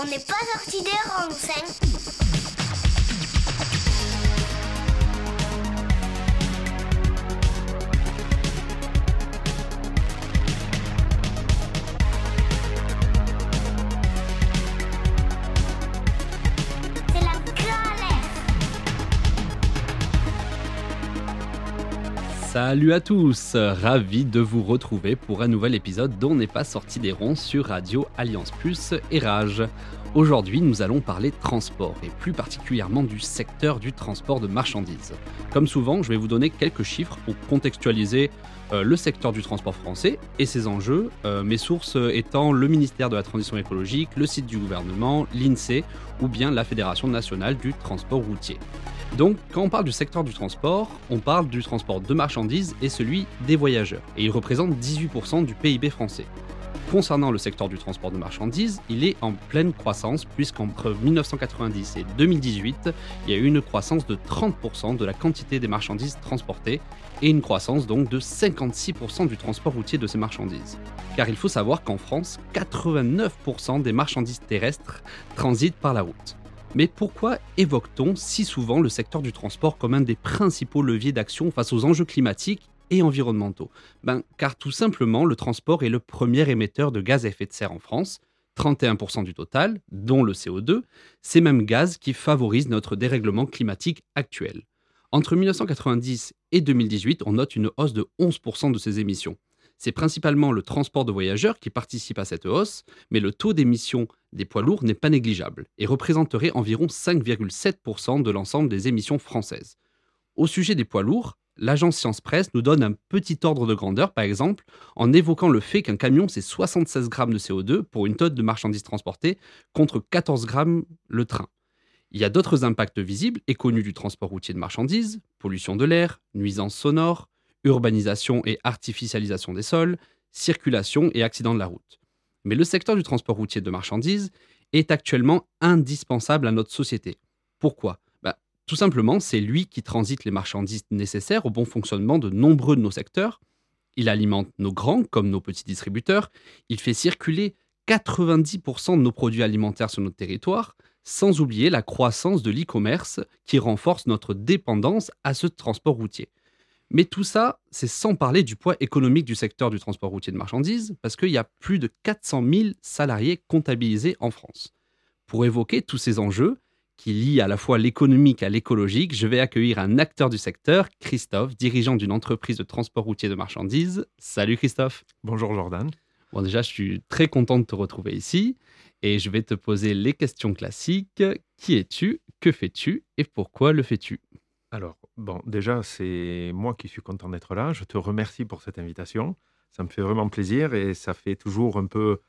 On n'est pas sorti des rangs, Salut à tous, ravi de vous retrouver pour un nouvel épisode dont n'est pas sorti des ronds sur Radio Alliance Plus et Rage. Aujourd'hui, nous allons parler transport et plus particulièrement du secteur du transport de marchandises. Comme souvent, je vais vous donner quelques chiffres pour contextualiser euh, le secteur du transport français et ses enjeux, euh, mes sources étant le ministère de la Transition écologique, le site du gouvernement, l'INSEE ou bien la Fédération nationale du transport routier. Donc, quand on parle du secteur du transport, on parle du transport de marchandises et celui des voyageurs, et il représente 18% du PIB français. Concernant le secteur du transport de marchandises, il est en pleine croissance puisqu'entre 1990 et 2018, il y a eu une croissance de 30% de la quantité des marchandises transportées et une croissance donc de 56% du transport routier de ces marchandises. Car il faut savoir qu'en France, 89% des marchandises terrestres transitent par la route. Mais pourquoi évoque-t-on si souvent le secteur du transport comme un des principaux leviers d'action face aux enjeux climatiques et environnementaux? Ben, Car tout simplement, le transport est le premier émetteur de gaz à effet de serre en France, 31% du total, dont le CO2, ces mêmes gaz qui favorisent notre dérèglement climatique actuel. Entre 1990 et 2018, on note une hausse de 11% de ces émissions. C'est principalement le transport de voyageurs qui participe à cette hausse, mais le taux d'émission des poids lourds n'est pas négligeable et représenterait environ 5,7% de l'ensemble des émissions françaises. Au sujet des poids lourds, l'agence Science Presse nous donne un petit ordre de grandeur, par exemple, en évoquant le fait qu'un camion, c'est 76 grammes de CO2 pour une tonne de marchandises transportées, contre 14 grammes le train. Il y a d'autres impacts visibles et connus du transport routier de marchandises, pollution de l'air, nuisances sonores, urbanisation et artificialisation des sols, circulation et accidents de la route. Mais le secteur du transport routier de marchandises est actuellement indispensable à notre société. Pourquoi? Bah, Tout simplement, c'est lui qui transite les marchandises nécessaires au bon fonctionnement de nombreux de nos secteurs. Il alimente nos grands comme nos petits distributeurs. Il fait circuler 90% de nos produits alimentaires sur notre territoire, sans oublier la croissance de l'e-commerce qui renforce notre dépendance à ce transport routier. Mais tout ça, c'est sans parler du poids économique du secteur du transport routier de marchandises, parce qu'il y a plus de 400 000 salariés comptabilisés en France. Pour évoquer tous ces enjeux, qui lient à la fois l'économique à l'écologique, je vais accueillir un acteur du secteur, Christophe, dirigeant d'une entreprise de transport routier de marchandises. Salut Christophe. Bonjour Jordan. Bon déjà, je suis très content de te retrouver ici et je vais te poser les questions classiques. Qui es-tu? Que fais-tu? Et pourquoi le fais-tu? Alors, bon, déjà, c'est moi qui suis content d'être là. Je te remercie pour cette invitation. Ça me fait vraiment plaisir et ça fait toujours un peu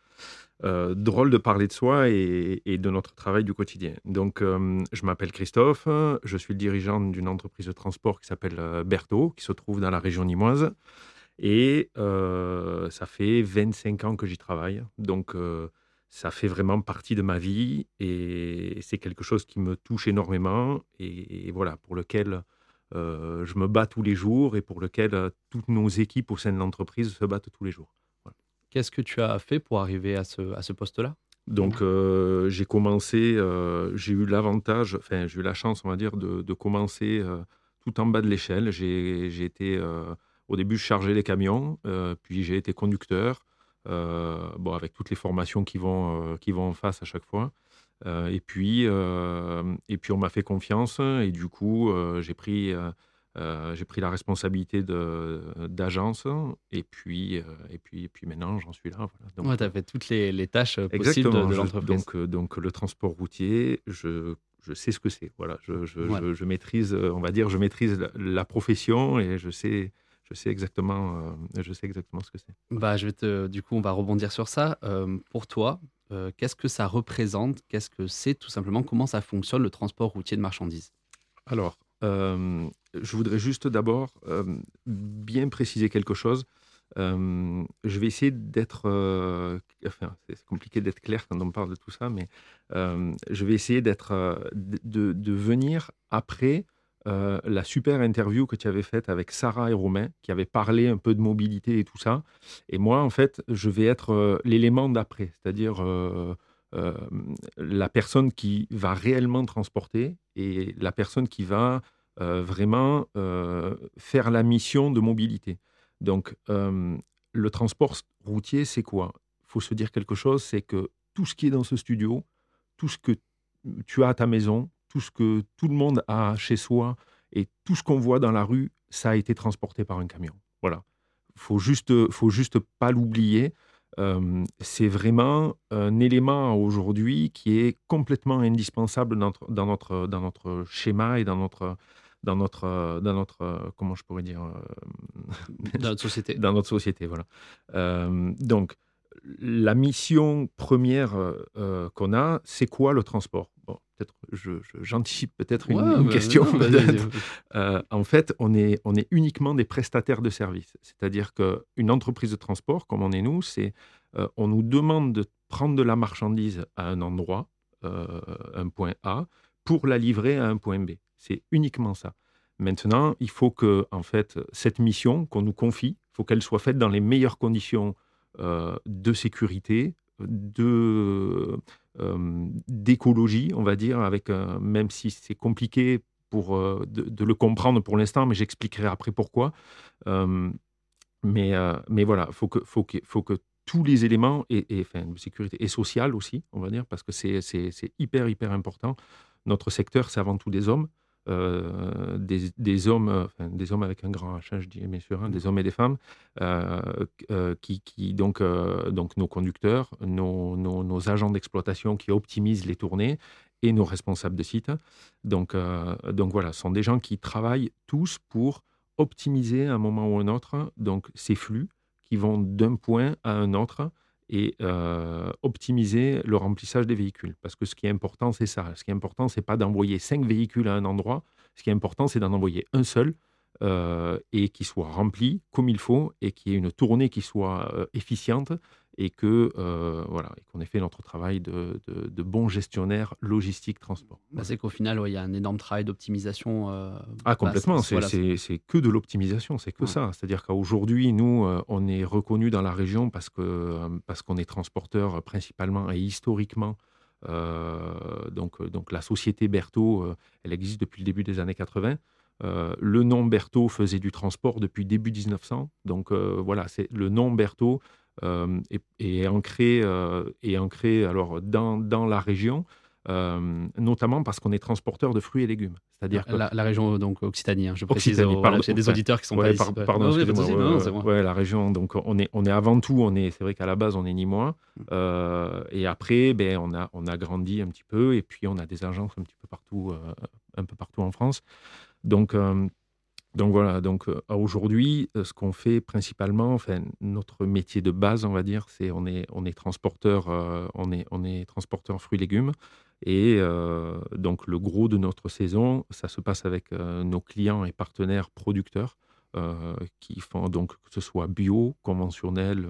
euh, drôle de parler de soi et, de notre travail du quotidien. Donc, euh, je m'appelle Christophe, je suis le dirigeant d'une entreprise de transport qui s'appelle euh, Berthaud, qui se trouve dans la région nimoise. Et ça fait 25 ans que j'y travaille. Donc, ça fait vraiment partie de ma vie et c'est quelque chose qui me touche énormément et, voilà, pour lequel je me bats tous les jours et pour lequel euh, toutes nos équipes au sein de l'entreprise se battent tous les jours. Qu'est-ce que tu as fait pour arriver à ce, à ce poste-là? Donc, euh, j'ai commencé, j'ai eu l'avantage, enfin, j'ai eu la chance, on va dire, de, de commencer tout en bas de l'échelle. J'ai été, au début, chargé les camions, puis j'ai été conducteur, euh, bon, avec toutes les formations qui vont, euh, qui vont en face à chaque fois. Euh, et, puis, et puis, on m'a fait confiance et du coup, j'ai pris, j'ai pris la responsabilité d'agence et puis, et puis, et puis maintenant, j'en suis là. Voilà. tu as fait toutes les, les tâches possibles de, l'entreprise. Donc, donc, le transport routier, je, je sais ce que c'est. Voilà, je, je, je, maîtrise, on va dire, je maîtrise la, la profession et je sais je sais exactement, euh, je sais exactement ce que c'est. Bah, je vais te, du coup, on va rebondir sur ça. Euh, pour toi, euh, qu'est-ce que ça représente? Qu'est-ce que c'est tout simplement? Comment ça fonctionne le transport routier de marchandises? Alors, je voudrais juste d'abord bien préciser quelque chose. je vais essayer d'être, enfin, c'est compliqué d'être clair quand on parle de tout ça, mais je vais essayer d'être, de, venir après euh, la super interview que tu avais faite avec Sarah et Romain, qui avait parlé un peu de mobilité et tout ça. Et moi, en fait, je vais être euh, l'élément d'après, c'est-à-dire euh, la personne qui va réellement transporter et la personne qui va vraiment faire la mission de mobilité. Donc, le transport routier, c'est quoi? Il faut se dire quelque chose, c'est que tout ce qui est dans ce studio, tout ce que tu as à ta maison, tout ce que tout le monde a chez soi et tout ce qu'on voit dans la rue, ça a été transporté par un camion. Voilà. Faut juste, faut juste pas l'oublier. c'est vraiment un élément aujourd'hui qui est complètement indispensable dans notre, dans notre, dans notre schéma et dans notre, dans notre, dans notre comment je pourrais dire dans notre société. dans notre société, voilà. donc, la mission première qu'on a, c'est quoi le transport? Peut-être j'anticipe peut-être une, question. en fait, on est, on est uniquement des prestataires de services. C'est-à-dire qu'une entreprise de transport, comme on est nous, c'est on nous demande de prendre de la marchandise à un endroit, un point A, pour la livrer à un point B. C'est uniquement ça. Maintenant, il faut que en fait, cette mission qu'on nous confie, faut qu'elle soit faite dans les meilleures conditions de sécurité, de euh, d'écologie, on va dire, avec même si c'est compliqué pour de, le comprendre pour l'instant, mais j'expliquerai après pourquoi. mais, mais voilà, faut que, faut que, faut que tous les éléments, et, enfin, de sécurité et sociale aussi, on va dire, parce que c'est hyper, hyper important. Notre secteur, c'est avant tout des hommes. Euh, des, hommes, euh, des hommes avec un grand H, hein, je dis bien sûr, hein, des hommes et des femmes, euh, qui, donc, donc nos conducteurs, nos, nos, agents d'exploitation qui optimisent les tournées et nos responsables de site. Donc, donc voilà, ce sont des gens qui travaillent tous pour optimiser à un moment ou un autre donc ces flux qui vont d'un point à un autre et optimiser le remplissage des véhicules. Parce que ce qui est important, c'est ça. Ce qui est important, c'est pas d'envoyer cinq véhicules à un endroit. Ce qui est important, c'est d'en envoyer un seul et qui soit rempli comme il faut et qui ait une tournée qui soit efficiente et que voilà et qu'on ait fait notre travail de, de, bon gestionnaire logistique transport. Bah, c'est qu'au final, il y a un énorme travail d'optimisation. ah complètement, c'est que de l'optimisation, c'est que ça. C'est-à-dire qu'aujourd'hui, nous, on est reconnu dans la région parce que parce qu'on est transporteur principalement et historiquement. donc, donc la société Berthaud, elle existe depuis le début des années 80. le nom Berthaud faisait du transport depuis début 1900. Donc voilà, c'est le nom Berthaud euh, est, ancré, euh, est ancré alors, dans, dans la région, euh, notamment parce qu'on est transporteur de fruits et légumes. C'est-à-dire la, la, région donc Occitanie, hein, je précise. il y a des auditeurs qui sont pas ici. pardon, ouais, la région. Donc on est, on est avant tout, on est, c'est vrai qu'à la base on est ni moins. Et après, ben on a, on a grandi un petit peu et puis on a des agences un petit peu partout, un peu partout en France. Donc donc voilà, donc euh, aujourd'hui, euh, ce qu'on fait principalement, enfin, notre métier de base, on va dire, c'est on est, transporteur, euh, on est, on est fruits et légumes. Et donc le gros de notre saison, ça se passe avec nos clients et partenaires producteurs qui font donc que ce soit bio, conventionnel,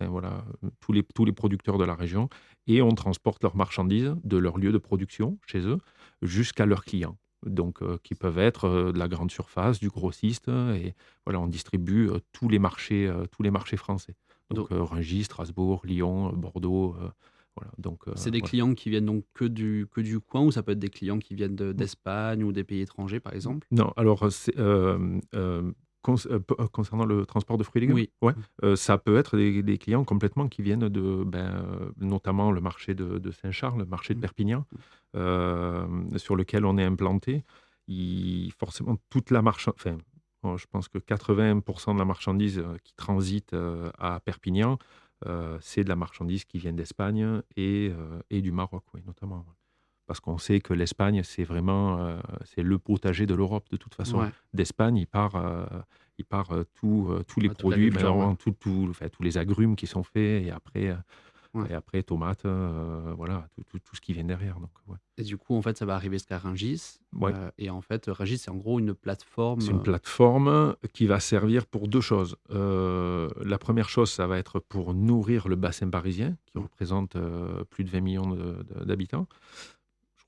voilà, tous les, tous les producteurs de la région. Et on transporte leurs marchandises de leur lieu de production chez eux jusqu'à leurs clients donc euh, qui peuvent être euh, de la grande surface, du grossiste, et voilà, on distribue euh, tous les marchés, tous les marchés français. Donc, Rungis, Strasbourg, Lyon, Bordeaux. voilà, donc c'est des clients qui viennent donc que du que du coin ou ça peut être des clients qui viennent d'Espagne ou des pays étrangers par exemple? Non, alors concernant le transport de fruits et légumes, oui. ouais, ça peut être des, clients complètement qui viennent de, ben, notamment le marché de, Saint-Charles, le marché de mmh. Perpignan, mmh. sur lequel on est implanté. Il, forcément, toute la marchandise, enfin, je pense que 80% de la marchandise qui transite à Perpignan, c'est de la marchandise qui vient d'Espagne et, et, du Maroc, oui, notamment parce qu'on sait que l'Espagne, c'est vraiment c'est le potager de l'Europe de toute façon. D'Espagne, il part, il part tout, tous les produits, ben, tout, tout, enfin, tous les agrumes qui sont faits et après, et après tomates, voilà, tout, tout, ce qui vient derrière. Donc, Et du coup, en fait, ça va arriver jusqu'à Rungis. et en fait, Rungis, c'est en gros une plateforme. C'est une plateforme qui va servir pour deux choses. la première chose, ça va être pour nourrir le bassin parisien, qui représente plus de 20 millions d'habitants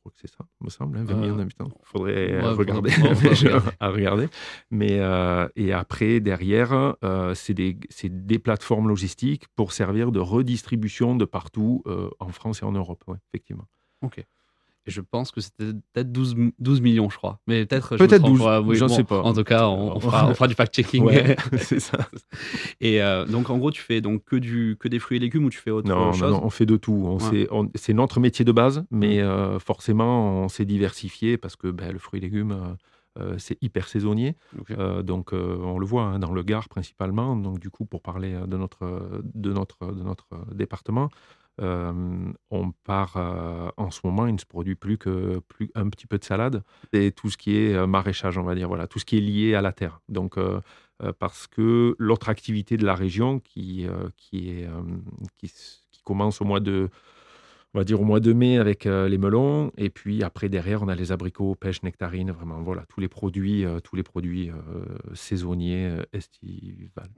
crois que c'est ça, me semble, 20 hein, millions d'habitants. Il faudrait regarder, à regarder. Mais, et après, derrière, c'est des, des, plateformes logistiques pour servir de redistribution de partout en France et en Europe, effectivement. Ok. Et je pense que c'était peut-être 12, 12, millions, je crois. Mais peut-être. Peut-être 12, oui, j'en sais pas. En tout cas, on, fera, du fact-checking. c'est ça. Et euh, donc, en gros, tu fais donc que, du, que des fruits et légumes ou tu fais autre chose Non, non, on fait de tout. C'est notre métier de base, mais euh, forcément, on s'est diversifié parce que ben, le fruit et légumes. Euh, c'est hyper saisonnier, donc on le voit hein, dans le Gard principalement. Donc du coup, pour parler de notre de notre de notre département, on part en ce moment, il ne se produit plus que plus un petit peu de salade et tout ce qui est maraîchage, on va dire, voilà, tout ce qui est lié à la terre. Donc, parce que l'autre activité de la région qui, qui, commence au mois de on va dire au mois de mai avec euh, les melons et puis après derrière on a les abricots, pêche, nectarines, vraiment voilà tous les produits, euh, tous les produits euh, saisonniers estivales.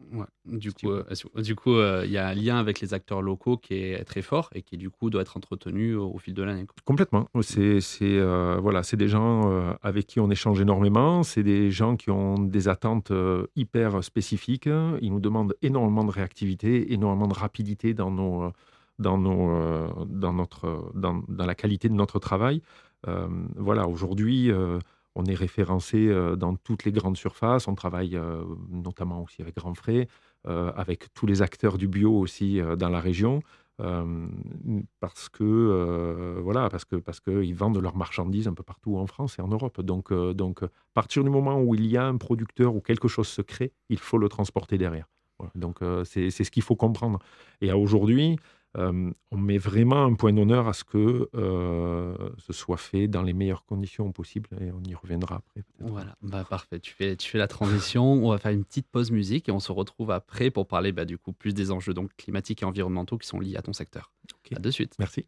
du, coup, du coup, il y a un lien avec les acteurs locaux qui est très fort et qui du coup doit être entretenu au, fil de l'année. Complètement. C'est c'est voilà, c'est des gens avec qui on échange énormément. C'est des gens qui ont des attentes hyper spécifiques. Ils nous demandent énormément de réactivité, énormément de rapidité dans nos euh, dans, notre, dans, la qualité de notre travail. Euh, voilà, aujourd'hui, euh, on est référencé dans toutes les grandes surfaces. On travaille notamment aussi avec Grand Frais, avec tous les acteurs du bio aussi dans la région. parce que voilà parce que parce qu'ils vendent leurs marchandises un peu partout en France et en Europe donc donc à partir du moment où il y a un producteur ou quelque chose se crée il faut le transporter derrière donc c'est ce qu'il faut comprendre et aujourd'hui euh, on met vraiment un point d'honneur à ce que euh, ce soit fait dans les meilleures conditions possibles et on y reviendra après. Voilà, bah, parfait. Tu fais, tu fais la transition. on va faire une petite pause musique et on se retrouve après pour parler bah, du coup plus des enjeux donc, climatiques et environnementaux qui sont liés à ton secteur. À de suite. Merci.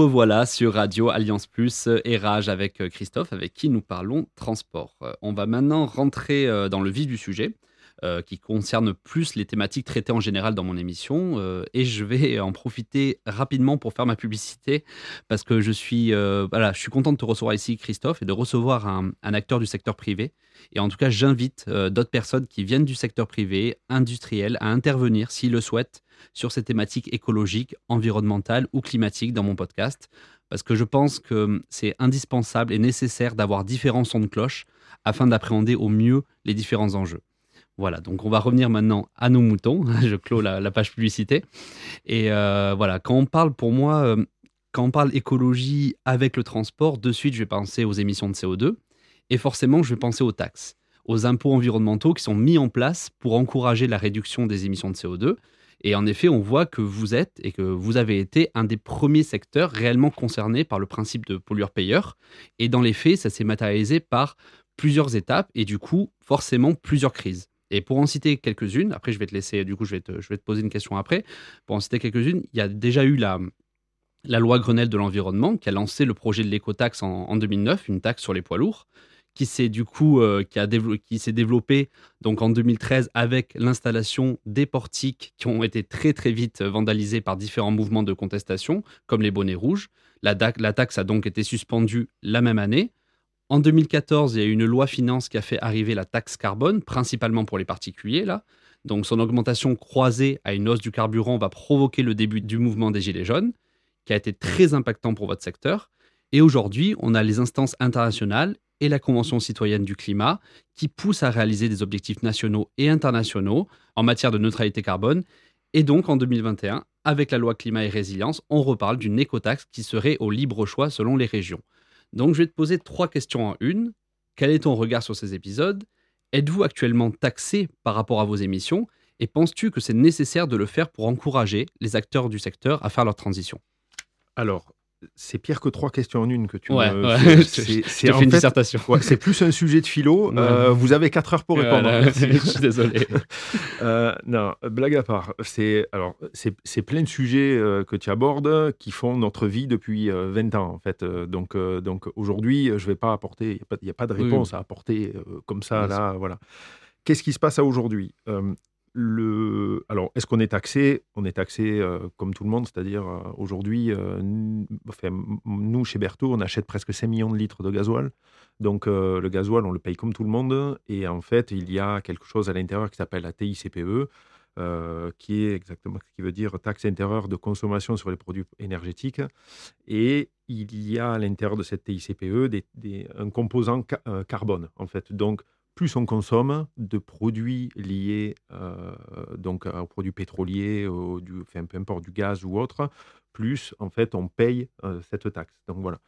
Revoilà sur Radio Alliance Plus et Rage avec Christophe, avec qui nous parlons transport. On va maintenant rentrer dans le vif du sujet. Euh, qui concerne plus les thématiques traitées en général dans mon émission. Euh, et je vais en profiter rapidement pour faire ma publicité parce que je suis, euh, voilà, je suis content de te recevoir ici, Christophe, et de recevoir un, acteur du secteur privé. Et en tout cas, j'invite d'autres personnes qui viennent du secteur privé, industriel, à intervenir, s'ils le souhaitent, sur ces thématiques écologiques, environnementales ou climatiques dans mon podcast. Parce que je pense que c'est indispensable et nécessaire d'avoir différents sons de cloche afin d'appréhender au mieux les différents enjeux. Voilà, donc on va revenir maintenant à nos moutons. Je clôt la, page publicité. Et euh, voilà, quand on parle pour moi, euh, quand on parle écologie avec le transport, de suite je vais penser aux émissions de CO2 et forcément je vais penser aux taxes, aux impôts environnementaux qui sont mis en place pour encourager la réduction des émissions de CO2. Et en effet, on voit que vous êtes et que vous avez été un des premiers secteurs réellement concernés par le principe de pollueur-payeur. Et dans les faits, ça s'est matérialisé par plusieurs étapes et du coup, forcément, plusieurs crises. Et pour en citer quelques-unes, après je vais te laisser, du coup je vais te, je vais te poser une question après. Pour en citer quelques-unes, il y a déjà eu la, la loi Grenelle de l'environnement qui a lancé le projet de l'écotaxe en, en 2009, une taxe sur les poids lourds, qui s'est du coup euh, qui a qui s'est développé donc en 2013 avec l'installation des portiques qui ont été très très vite vandalisés par différents mouvements de contestation, comme les bonnets rouges. La, la taxe a donc été suspendue la même année. En 2014, il y a eu une loi finance qui a fait arriver la taxe carbone, principalement pour les particuliers. Là. Donc son augmentation croisée à une hausse du carburant va provoquer le début du mouvement des Gilets jaunes, qui a été très impactant pour votre secteur. Et aujourd'hui, on a les instances internationales et la Convention citoyenne du climat qui poussent à réaliser des objectifs nationaux et internationaux en matière de neutralité carbone. Et donc en 2021, avec la loi climat et résilience, on reparle d'une écotaxe qui serait au libre choix selon les régions. Donc, je vais te poser trois questions en une. Quel est ton regard sur ces épisodes? Êtes-vous actuellement taxé par rapport à vos émissions? Et penses-tu que c'est nécessaire de le faire pour encourager les acteurs du secteur à faire leur transition? Alors, c'est pire que trois questions en une que tu ouais, me... C'est une dissertation. c'est plus un sujet de philo. Euh, vous avez quatre heures pour répondre. je suis désolé. Euh, non, blague à part. C'est alors c'est plein de sujets euh, que tu abordes qui font notre vie depuis 20 ans en fait. donc donc aujourd'hui, je vais pas apporter. Il n'y a, pas de réponse à apporter comme ça là. Voilà. Qu'est-ce qui se passe à aujourd'hui? Alors, est-ce qu'on est taxé? On est taxé euh, comme tout le monde, c'est-à-dire euh, aujourd'hui, euh, nous, chez Berthaud, on achète presque 5 millions de litres de gasoil. Donc, le gasoil, on le paye comme tout le monde. Et en fait, il y a quelque chose à l'intérieur qui s'appelle la TICPE, qui est exactement ce qui veut dire taxe intérieure de consommation sur les produits énergétiques. Et il y a à l'intérieur de cette TICPE un composant carbone, en fait. Donc, plus on consomme de produits liés euh, donc aux produits pétroliers, du, peu importe du gaz ou autre, plus en fait on paye euh, cette taxe. Donc voilà,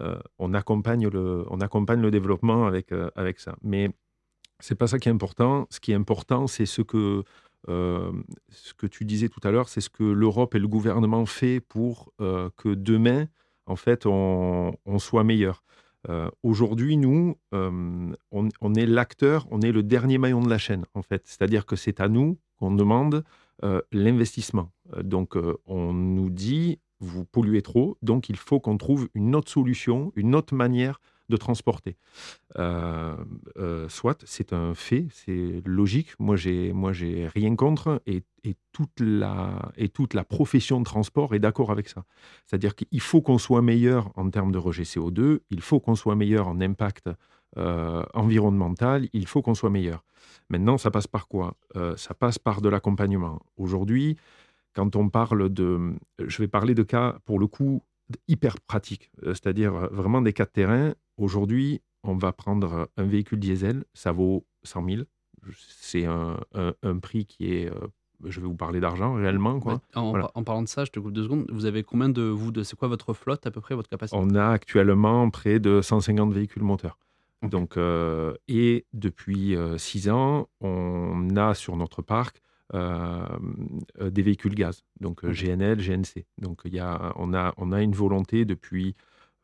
euh, on accompagne le, on accompagne le développement avec avec ça. Mais c'est pas ça qui est important. Ce qui est important, c'est ce que ce que tu disais tout à l'heure, c'est ce que l'Europe et le gouvernement fait pour que demain, en fait, on, on soit meilleur. Euh, aujourd'hui, nous, euh, on, est l'acteur, on est le dernier maillon de la chaîne, en fait. C'est-à-dire que c'est à nous qu'on demande euh, l'investissement. donc, on nous dit, vous polluez trop, donc il faut qu'on trouve une autre solution, une autre manière de transporter. Euh, euh, soit, c'est un fait, c'est logique. Moi, j'ai, moi, j'ai rien contre et, et, toute la et toute la profession de transport est d'accord avec ça. C'est-à-dire qu'il faut qu'on soit meilleur en termes de rejet CO2, il faut qu'on soit meilleur en impact euh, environnemental, il faut qu'on soit meilleur. Maintenant, ça passe par quoi? Ça passe par de l'accompagnement. Aujourd'hui, quand on parle de, je vais parler de cas pour le coup hyper pratiques, c'est-à-dire vraiment des cas de terrain Aujourd'hui, on va prendre un véhicule diesel, ça vaut 100 000. C'est un, prix qui est. Euh, je vais vous parler d'argent réellement. Quoi. En, parlant de ça, je te coupe deux secondes. Vous avez combien de vous de C'est quoi votre flotte à peu près, votre capacité? On a actuellement près de 150 véhicules moteurs. Donc, euh, et depuis 6 euh, ans, on a sur notre parc des véhicules gaz, donc GNL, GNC. Donc, il y a, on, a, on a une volonté depuis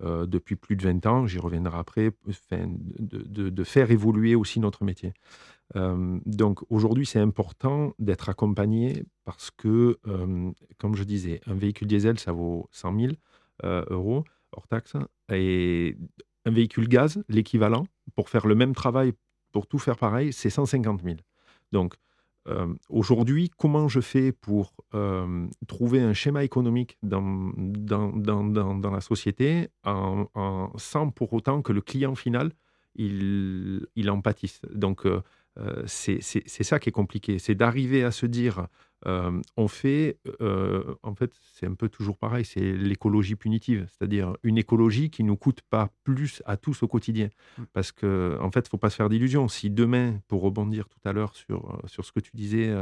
euh, depuis plus de 20 ans, j'y reviendrai après, de, faire évoluer aussi notre métier. Euh, donc aujourd'hui, c'est important d'être accompagné parce que, euh, comme je disais, un véhicule diesel, ça vaut 100 000. euros hors taxe. Et un véhicule gaz, l'équivalent, pour faire le même travail, pour tout faire pareil, c'est 150 000. Donc, aujourd'hui, comment je fais pour trouver un schéma économique dans, la société sans pour autant que le client final, il, il en pâtisse? Donc, c'est ça qui est compliqué, c'est d'arriver à se dire, on fait, en fait, c'est un peu toujours pareil, c'est l'écologie punitive, c'est-à-dire une écologie qui ne nous coûte pas plus à tous au quotidien. Mmh. Parce qu'en en fait, il ne faut pas se faire d'illusions. Si demain, pour rebondir tout à l'heure sur, sur ce que tu disais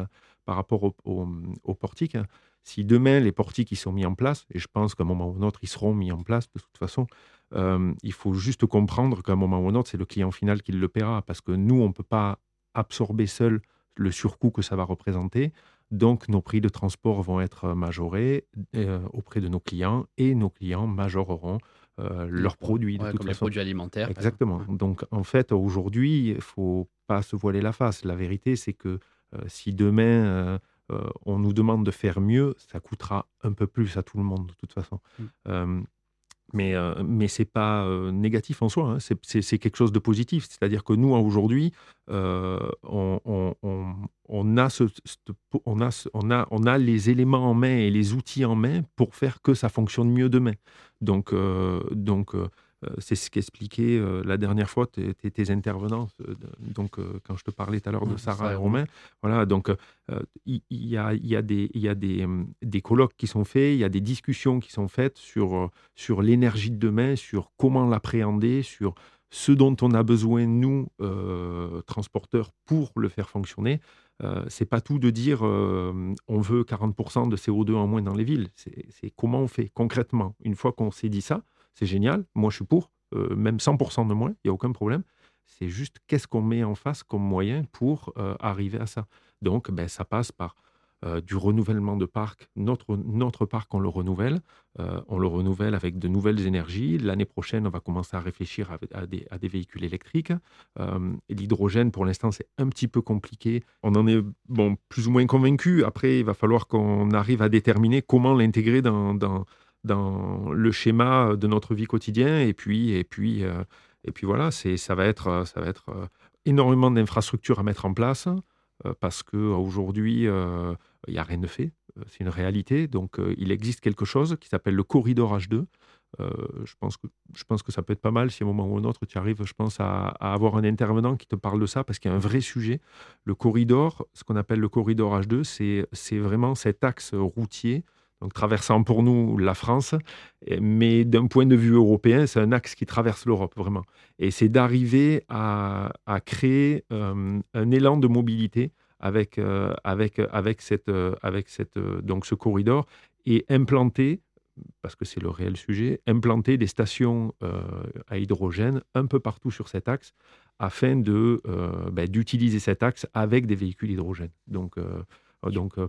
par rapport au, au, portique, hein, si demain les portiques ils sont mis en place, et je pense qu'à un moment ou un autre ils seront mis en place de toute façon, il faut juste comprendre qu'à un moment ou un autre c'est le client final qui le paiera, parce que nous on ne peut pas absorber seul le surcoût que ça va représenter. Donc, nos prix de transport vont être majorés euh, auprès de nos clients et nos clients majoreront euh, leurs produits. De comme les produits alimentaires. Exactement. Donc, en fait, aujourd'hui, il ne faut pas se voiler la face. La vérité, c'est que euh, si demain, on nous demande de faire mieux, ça coûtera un peu plus à tout le monde, de toute façon. Mm. Mais, euh, mais ce n'est pas euh, négatif en soi, hein. c'est quelque chose de positif. C'est-à-dire que nous, aujourd'hui, on, a les éléments en main et les outils en main pour faire que ça fonctionne mieux demain. Donc, donc euh, c'est ce qu'expliquait euh, la dernière fois tes, intervenants. Euh, donc, quand je te parlais tout à l'heure de Sarah et Romain, voilà, donc il y, a, y a, des, y a des, des, colloques qui sont faits, il y a des discussions qui sont faites sur, sur l'énergie de demain, sur comment l'appréhender, sur ce dont on a besoin, nous, transporteurs, pour le faire fonctionner. Euh, c'est pas tout de dire on veut 40% de CO2 en moins dans les villes. C'est comment on fait concrètement. Une fois qu'on s'est dit ça, c'est génial, moi je suis pour, euh, même 100% de moins, il n'y a aucun problème. C'est juste qu'est-ce qu'on met en face comme moyen pour euh, arriver à ça. Donc, ben, ça passe par euh, du renouvellement de parc. Notre, notre parc, on le renouvelle. on le renouvelle avec de nouvelles énergies. L'année prochaine, on va commencer à réfléchir à, des, à des, véhicules électriques. L'hydrogène, pour l'instant, c'est un petit peu compliqué. On en est bon, plus ou moins convaincu. Après, il va falloir qu'on arrive à déterminer comment l'intégrer dans, dans dans le schéma de notre vie quotidienne. Et puis, et puis, euh, et puis voilà, c'est, ça va être, ça va être euh, énormément d'infrastructures à mettre en place euh, parce qu'aujourd'hui, il n'y a rien de fait. C'est une réalité. Donc, il existe quelque chose qui s'appelle le corridor H2. je, pense que, je pense que ça peut être pas mal si à un moment ou un autre tu arrives, je pense, à, à avoir un intervenant qui te parle de ça parce qu'il y a un vrai sujet. Le corridor, ce qu'on appelle le corridor H2, c'est, c'est vraiment cet axe routier donc traversant pour nous la France, mais d'un point de vue européen, c'est un axe qui traverse l'Europe vraiment. Et c'est d'arriver à, créer euh, un élan de mobilité avec, euh, avec, avec, cette, euh, avec cette, donc ce corridor et implanter, parce que c'est le réel sujet, implanter des stations à hydrogène un peu partout sur cet axe afin ben, d'utiliser cet axe avec des véhicules hydrogène. Donc donc, euh,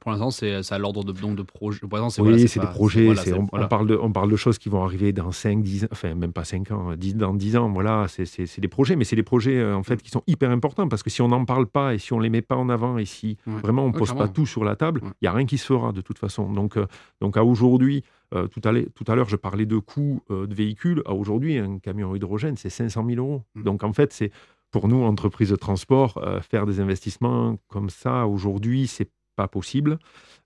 pour, l'instant, c'est à l'ordre de, donc, de projet. Oui, c'est des projets. on, parle de, on parle de choses qui vont arriver dans 5, 10 enfin, même pas 5 ans, 10, dans 10 ans. Voilà, c'est des projets, mais c'est des projets euh, en fait qui sont hyper importants parce que si on n'en parle pas et si on les met pas en avant et si vraiment on ne pose pas tout sur la table, il n'y a rien qui se fera de toute façon. Donc, donc à aujourd'hui, tout à l'heure, je parlais de coûts de véhicules. À aujourd'hui, un camion hydrogène, c'est 500 000 euros. Mmh. Donc en fait, c'est pour nous, entreprises de transport, euh, faire des investissements comme ça aujourd'hui, c'est pas possible.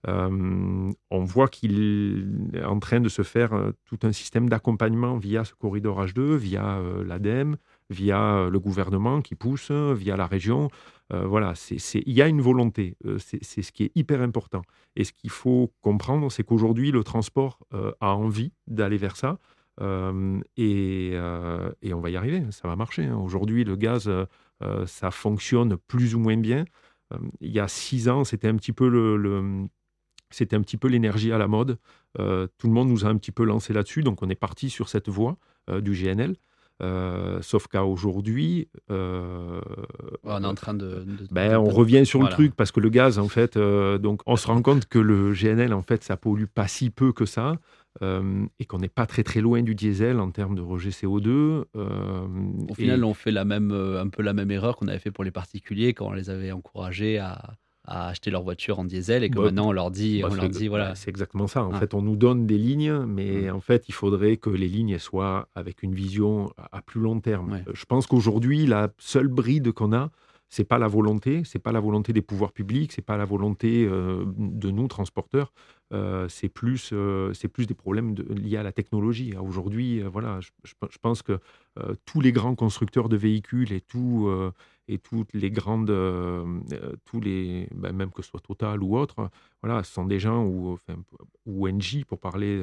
Euh, on voit qu'il est en train de se faire euh, tout un système d'accompagnement via ce corridor H2, via l'ADEME, via le gouvernement qui pousse, via la région. voilà, il y a une volonté. c'est ce qui est hyper important. Et ce qu'il faut comprendre, c'est qu'aujourd'hui, le transport a envie d'aller vers ça. Euh, euh, et, on va y arriver, ça va marcher. Hein. Aujourd'hui, le gaz, euh, ça fonctionne plus ou moins bien. il y a six ans, c'était un petit peu le, c'était un petit peu l'énergie à la mode. tout le monde nous a un petit peu lancé là-dessus, donc on est parti sur cette voie du GNL. sauf qu'à aujourd'hui, on est en train de. ben, on revient sur le truc parce que le gaz, en fait, donc on se rend compte que le GNL, en fait, ça pollue pas si peu que ça. Euh, et qu'on n'est pas très très loin du diesel en termes de rejet CO2. Euh, Au final, on fait la même, euh, un peu la même erreur qu'on avait fait pour les particuliers quand on les avait encouragés à, à acheter leur voiture en diesel et que Bah, maintenant on leur dit, Bah, on leur dit voilà. bah, c'est exactement ça. En Ouais. fait, on nous donne des lignes, mais Mm. en fait, il faudrait que les lignes soient avec une vision à plus long terme. Ouais. Je pense qu'aujourd'hui, la seule bride qu'on a, c'est pas la volonté, c'est pas la volonté des pouvoirs publics, c'est pas la volonté euh, de nous transporteurs. Euh, c'est plus, euh, c'est plus des problèmes liés à la technologie. Aujourd'hui, euh, voilà, je, je pe- je pense que tous les grands constructeurs de véhicules et tout. et toutes les grandes, tous les, ben, même que ce soit Total ou autre, voilà, ce sont des gens, ou, enfin, ou NJ pour parler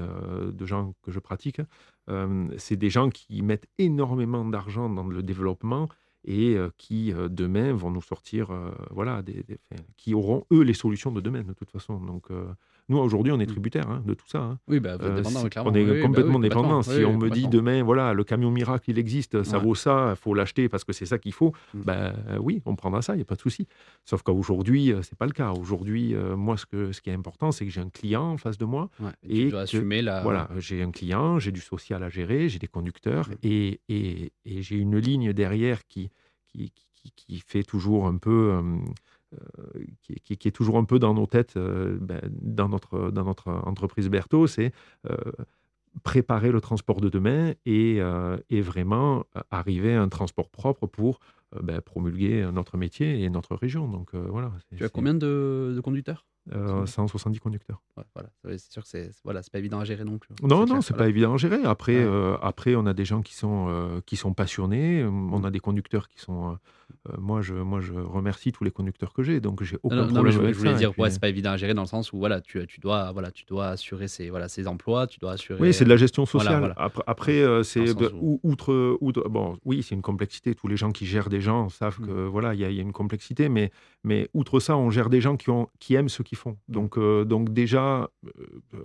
de gens que je pratique, euh, c'est des gens qui mettent énormément d'argent dans le développement et qui demain vont nous sortir, voilà, des, qui auront eux les solutions de demain de toute façon. Donc nous aujourd'hui on est Mm. tributaires hein, de tout ça. hein. Oui, bah, Euh, dépendant, on est Oui, bah complètement oui, dépendant. Si Oui, on me dit demain, voilà, le camion miracle, il existe, ça Ouais. vaut ça, il faut l'acheter parce que c'est ça qu'il faut, Mm. ben oui, on prendra ça, il n'y a pas de souci. Sauf qu'aujourd'hui, euh, c'est pas le cas. Aujourd'hui, euh, moi, ce, que, ce qui est important, c'est que j'ai un client en face de moi. Ouais, et tu et dois que- assumer la. Voilà, j'ai un client, j'ai du social à gérer, j'ai des conducteurs Mm. et, et- et j'ai une ligne derrière qui, qui, qui, qui fait toujours un peu. euh, qui, qui- qui est toujours un peu dans nos têtes, euh, ben, dans, notre, dans notre entreprise Berthaud, c'est euh, préparer le transport de demain et, euh, et vraiment euh, arriver à un transport propre pour euh, ben, promulguer notre métier et notre région. Donc euh, voilà. Tu as combien de, de conducteurs? Euh, 170 conducteurs. Ouais, voilà. C'est sûr que c'est voilà, pas évident à gérer non plus. Non, non, c'est voilà. pas évident à gérer. Après, Ouais. euh, après, on a des gens qui sont, euh, qui sont passionnés. On a des conducteurs qui sont. euh, euh, moi, je, moi, je remercie tous les conducteurs que j'ai. Donc, j'ai aucun Non, non, non, problème mais je, voulais- avec je voulais ça. Et dire, puis- ouais, c'est pas évident à gérer dans le sens où voilà, tu, tu dois voilà, tu dois assurer ses voilà ses emplois, tu dois assurer. Oui, c'est de la gestion sociale. voilà. Après, après, euh, c'est bah, outre, outre- bon, oui, c'est une complexité. Tous les gens qui gèrent des gens savent Mm. que voilà, il y, a- il y a une complexité, mais mais outre ça, on gère des gens qui ont, qui aiment ce qu'ils font. Donc euh, donc déjà, euh,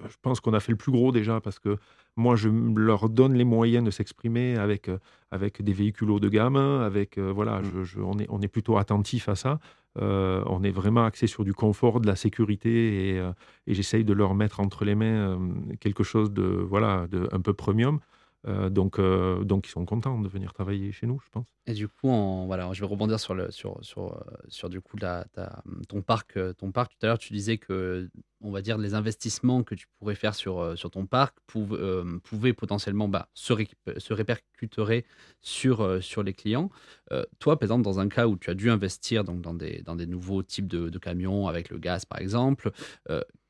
je pense qu'on a fait le plus gros déjà parce que moi, je leur donne les moyens de s'exprimer avec euh, avec des véhicules haut de gamme, avec euh, voilà, Mm. je- je- on est on est plutôt attentif à ça. Euh, on est vraiment axé sur du confort, de la sécurité et, euh, et j'essaye de leur mettre entre les mains euh, quelque chose de voilà de un peu premium. Euh, donc euh, donc ils sont contents de venir travailler chez nous, je pense. Et du coup, voilà, je vais rebondir sur, sur, sur, euh, sur du coup ton, parc, ton parc. Tout à l'heure, tu disais que, on va dire, les investissements que tu pourrais faire sur, sur ton parc pouv- pouvaient potentiellement bah, se, ré- se répercuteraient sur, sur les clients. Toi, par exemple, dans un cas où tu as dû investir donc, dans, des, dans des nouveaux types de, de camions avec le gaz, par exemple,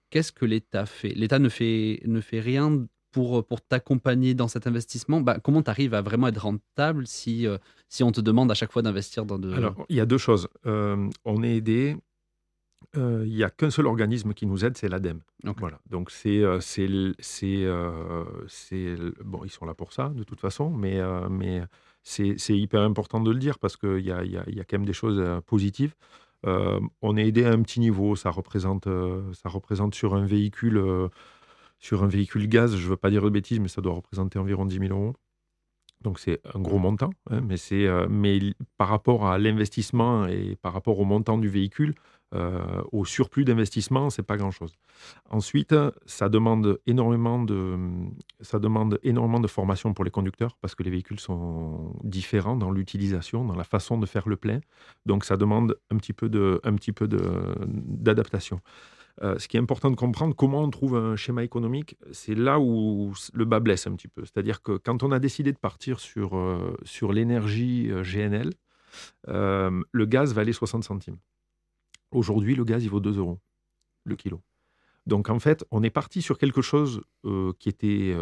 qu'est-ce que l'État fait? L'État ne fait, ne fait rien pour, pour t'accompagner dans cet investissement, bah, comment tu arrives à vraiment être rentable si, euh, si on te demande à chaque fois d'investir dans de... Alors il y a deux choses. Euh, on est aidé. euh, Il n'y a qu'un seul organisme qui nous aide, c'est l'ADEME. Ok. Voilà. Donc c'est euh, c'est c'est euh, bon, ils sont là pour ça de toute façon, mais euh, mais c'est c'est hyper important de le dire parce qu'il y a, y, a, y a quand même des choses euh, positives. Euh, on est aidé à un petit niveau, ça représente euh, ça représente sur un véhicule euh, sur un véhicule gaz, je ne veux pas dire de bêtises, mais ça doit représenter environ 10 000 euros. Donc c'est un gros montant, hein, mais, c'est, euh, mais par rapport à l'investissement et par rapport au montant du véhicule, euh, au surplus d'investissement, c'est pas grand-chose. Ensuite, ça demande énormément de, ça demande énormément de formation pour les conducteurs parce que les véhicules sont différents dans l'utilisation, dans la façon de faire le plein. Donc ça demande un petit peu peu de, d'adaptation. Euh, ce qui est important de comprendre, comment on trouve un schéma économique, c'est là où le bas blesse un petit peu. C'est-à-dire que quand on a décidé de partir sur, euh, sur l'énergie euh, GNL, le gaz valait 60 centimes. Aujourd'hui, le gaz, il vaut 2 euros le kilo. Donc en fait, on est parti sur quelque chose qui était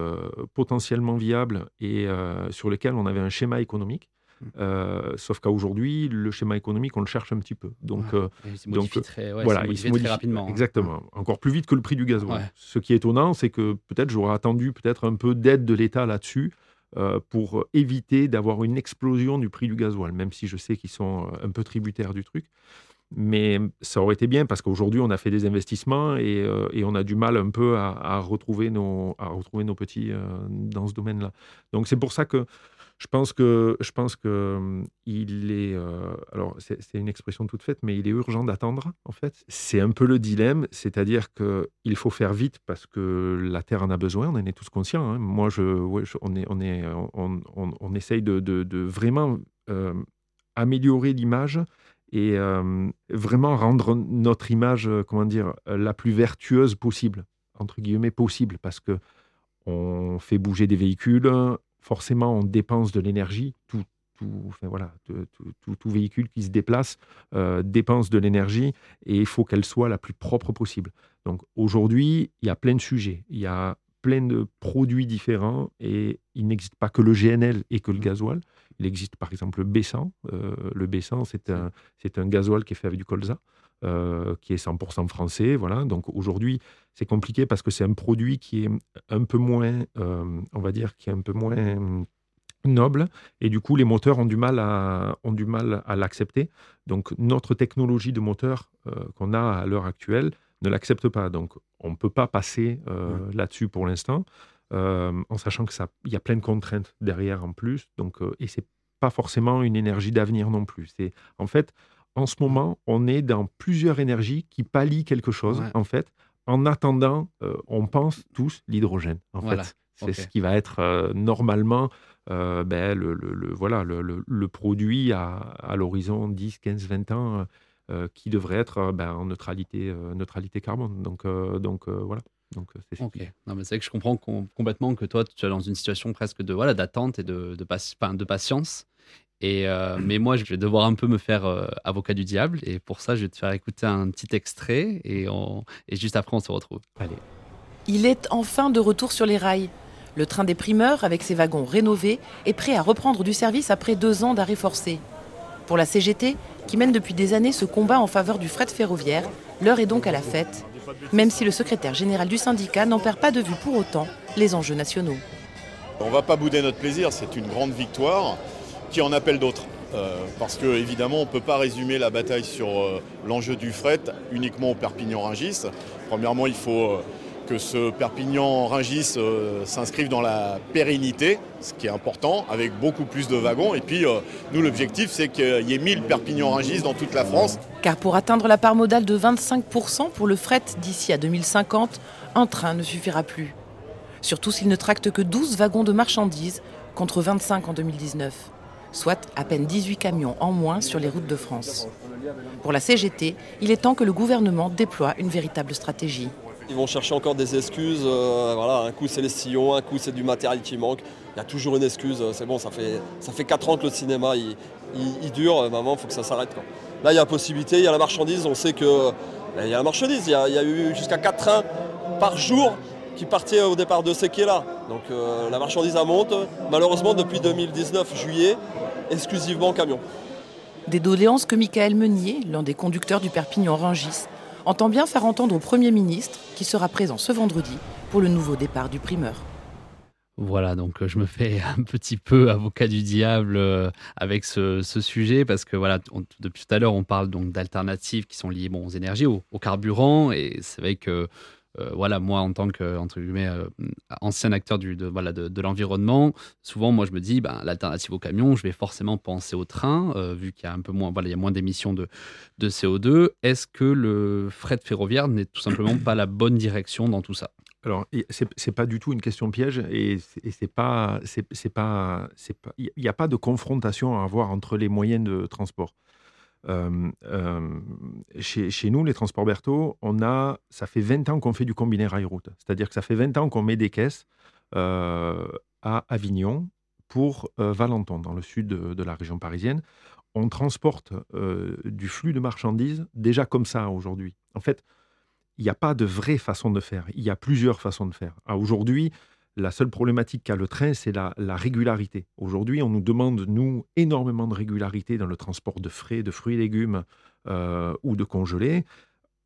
potentiellement viable et sur lequel on avait un schéma économique. Euh, sauf qu'aujourd'hui, le schéma économique, on le cherche un petit peu. Donc, Ouais. euh, Et il se donc, modifie très, ouais, voilà, il se modifie très rapidement. hein. Exactement. Encore plus vite que le prix du gasoil. Ouais. Ce qui est étonnant, c'est que peut-être j'aurais attendu peut-être un peu d'aide de l'État là-dessus euh, pour éviter d'avoir une explosion du prix du gasoil, même si je sais qu'ils sont euh, un peu tributaires du truc. Mais ça aurait été bien parce qu'aujourd'hui, on a fait des investissements et, euh, et on a du mal un peu à, à retrouver, nos, à retrouver nos petits euh, dans ce domaine-là. Donc c'est pour ça que je pense que je pense que hum, il est euh, alors c'est une expression toute faite, mais il est urgent d'attendre. En fait, c'est un peu le dilemme, c'est-à-dire que il faut faire vite parce que la Terre en a besoin. On en est tous conscients. hein. Moi, je, on est on est on, on, essaye de, de- vraiment euh, améliorer l'image et vraiment rendre notre image, comment dire, la plus vertueuse possible, entre guillemets possible, parce que on fait bouger des véhicules, forcément on dépense de l'énergie, tout, tout, enfin, voilà, tout, tout, véhicule qui se déplace dépense de l'énergie et il faut qu'elle soit la plus propre possible. Donc aujourd'hui, il y a plein de sujets, il y a plein de produits différents et il n'existe pas que le GNL et que le mmh. gasoil. Il existe par exemple le B100. Euh, le B100, c'est un, c'est un gasoil qui est fait avec du colza, euh, qui est 100% français. Voilà. Donc aujourd'hui, c'est compliqué parce que c'est un produit qui est un peu moins, euh, on va dire, qui est un peu moins noble et du coup les moteurs ont du mal à, ont du mal à l'accepter. Donc notre technologie de moteur qu'on a à l'heure actuelle, ne l'accepte pas. Donc, on ne peut pas passer euh, là-dessus pour l'instant, euh, en sachant que ça, il y a plein de contraintes derrière en plus. Donc, euh, et c'est pas forcément une énergie d'avenir non plus. C'est en fait, en ce moment, on est dans plusieurs énergies qui pallient quelque chose. En fait, en attendant, on pense tous l'hydrogène. En fait, c'est ce qui va être normalement ben, le, voilà, le, produit à, à l'horizon 10, 15, 20 ans euh, qui devrait être euh, ben, en neutralité, euh, neutralité carbone. Donc, donc voilà. Donc, c'est ok. Non, mais c'est que je comprends complètement que toi, tu es dans une situation presque de voilà d'attente et de, de, de patience. Et, mais moi, je vais devoir un peu me faire avocat du diable. Et pour ça, je vais te faire écouter un petit extrait. Et, et juste après, on se retrouve. Allez. Il est enfin de retour sur les rails. Le train des primeurs, avec ses wagons rénovés, est prêt à reprendre du service après deux ans d'arrêt forcé. Pour la CGT, qui mène depuis des années ce combat en faveur du fret ferroviaire, l'heure est donc à la fête, même si le secrétaire général du syndicat n'en perd pas de vue pour autant les enjeux nationaux. On ne va pas bouder notre plaisir, c'est une grande victoire qui en appelle d'autres. Euh, parce que évidemment, on ne peut pas résumer la bataille sur euh, l'enjeu du fret uniquement au Perpignan-Rungis. Premièrement, il faut euh, que ce Perpignan-Ringis s'inscrive dans la pérennité, ce qui est important, avec beaucoup plus de wagons. Et puis, nous, l'objectif, c'est qu'il y ait 1000 Perpignan-Ringis dans toute la France. Car pour atteindre la part modale de 25% pour le fret d'ici à 2050, un train ne suffira plus. Surtout s'il ne tracte que 12 wagons de marchandises contre 25 en 2019, soit à peine 18 camions en moins sur les routes de France. Pour la CGT, il est temps que le gouvernement déploie une véritable stratégie. Ils vont chercher encore des excuses. Euh, voilà, un coup c'est les sillons, un coup c'est du matériel qui manque. Il y a toujours une excuse. C'est bon, ça fait, ça fait 4 ans que le cinéma il, dure. Maman, il faut que ça s'arrête. Là, il y a possibilité, il y a la marchandise. On sait que ben, il y a la marchandise. Il y a, eu jusqu'à 4 trains par jour qui partaient au départ de ces quais-là. Donc euh, la marchandise monte. Malheureusement, depuis 2019 juillet, exclusivement camion. Des doléances que Michael Meunier, l'un des conducteurs du Perpignan-Rungis, entend bien faire entendre au Premier ministre, qui sera présent ce vendredi pour le nouveau départ du primeur. Voilà, donc euh, je me fais un petit peu avocat du diable euh, avec ce, sujet parce que voilà, depuis tout à l'heure, on parle donc d'alternatives qui sont liées aux énergies, au, au carburant, et c'est vrai que euh, voilà, moi, en tant que entre guillemets, euh, ancien acteur du, de, voilà, de, l'environnement, souvent, moi, je me dis, ben, l'alternative au camion, je vais forcément penser au train, euh, vu qu'il y a un peu moins, voilà, il y a moins d'émissions de, de CO2. Est-ce que le fret ferroviaire n'est tout simplement pas la bonne direction dans tout ça? Alors, c'est pas du tout une question piège et pas, il n'y a pas de confrontation à avoir entre les moyens de transport. Euh, euh, chez, nous, les transports Berthaud, on a, ça fait 20 ans qu'on fait du combiné rail-route. C'est-à-dire que ça fait 20 ans qu'on met des caisses euh, à Avignon pour Valenton, dans le sud de, la région parisienne. On transporte du flux de marchandises déjà comme ça aujourd'hui. En fait, il n'y a pas de vraie façon de faire. Il y a plusieurs façons de faire. Aujourd'hui, la seule problématique qu'a le train, c'est la, régularité. Aujourd'hui, on nous demande, nous, énormément de régularité dans le transport de frais, de fruits et légumes euh, ou de congelés.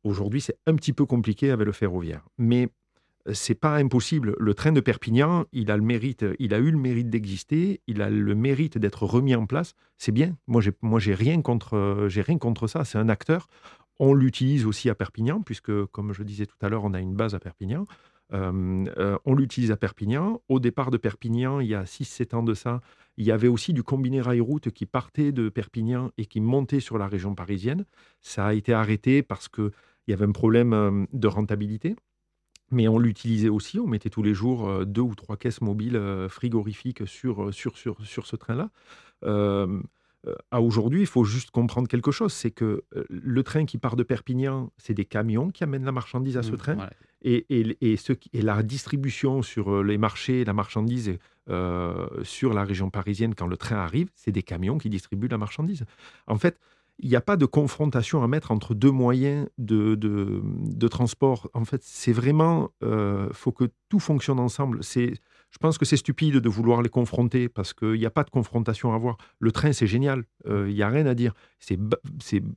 Aujourd'hui, c'est un petit peu compliqué avec le ferroviaire. Mais euh, c'est pas impossible. Le train de Perpignan, il a le mérite, il a eu le mérite d'exister, il a le mérite d'être remis en place. C'est bien. Moi, moi, j'ai rien contre, j'ai rien contre ça. C'est un acteur. On l'utilise aussi à Perpignan, puisque, comme je disais tout à l'heure, on a une base à Perpignan. On l'utilise à Perpignan. Au départ de Perpignan, il y a 6-7 ans de ça, il y avait aussi du combiné rail-route qui partait de Perpignan et qui montait sur la région parisienne. Ça a été arrêté parce qu'il y avait un problème de rentabilité. Mais on l'utilisait aussi, on mettait tous les jours deux ou trois caisses mobiles frigorifiques sur, sur, sur, sur ce train-là. À aujourd'hui, il faut juste comprendre quelque chose, c'est que euh, le train qui part de Perpignan, c'est des camions qui amènent la marchandise à ce Mmh, train. ouais. Et, et- et ce qui- et la distribution sur euh, les marchés, la marchandise euh, sur la région parisienne, quand le train arrive, c'est des camions qui distribuent la marchandise. En fait, il n'y a pas de confrontation à mettre entre deux moyens de, de, de transport. En fait, c'est vraiment, il faut que tout fonctionne ensemble. C'est, je pense que c'est stupide de vouloir les confronter parce qu'il n'y a pas de confrontation à avoir. Le train, c'est génial. Euh, Il n'y a rien à dire. C'est,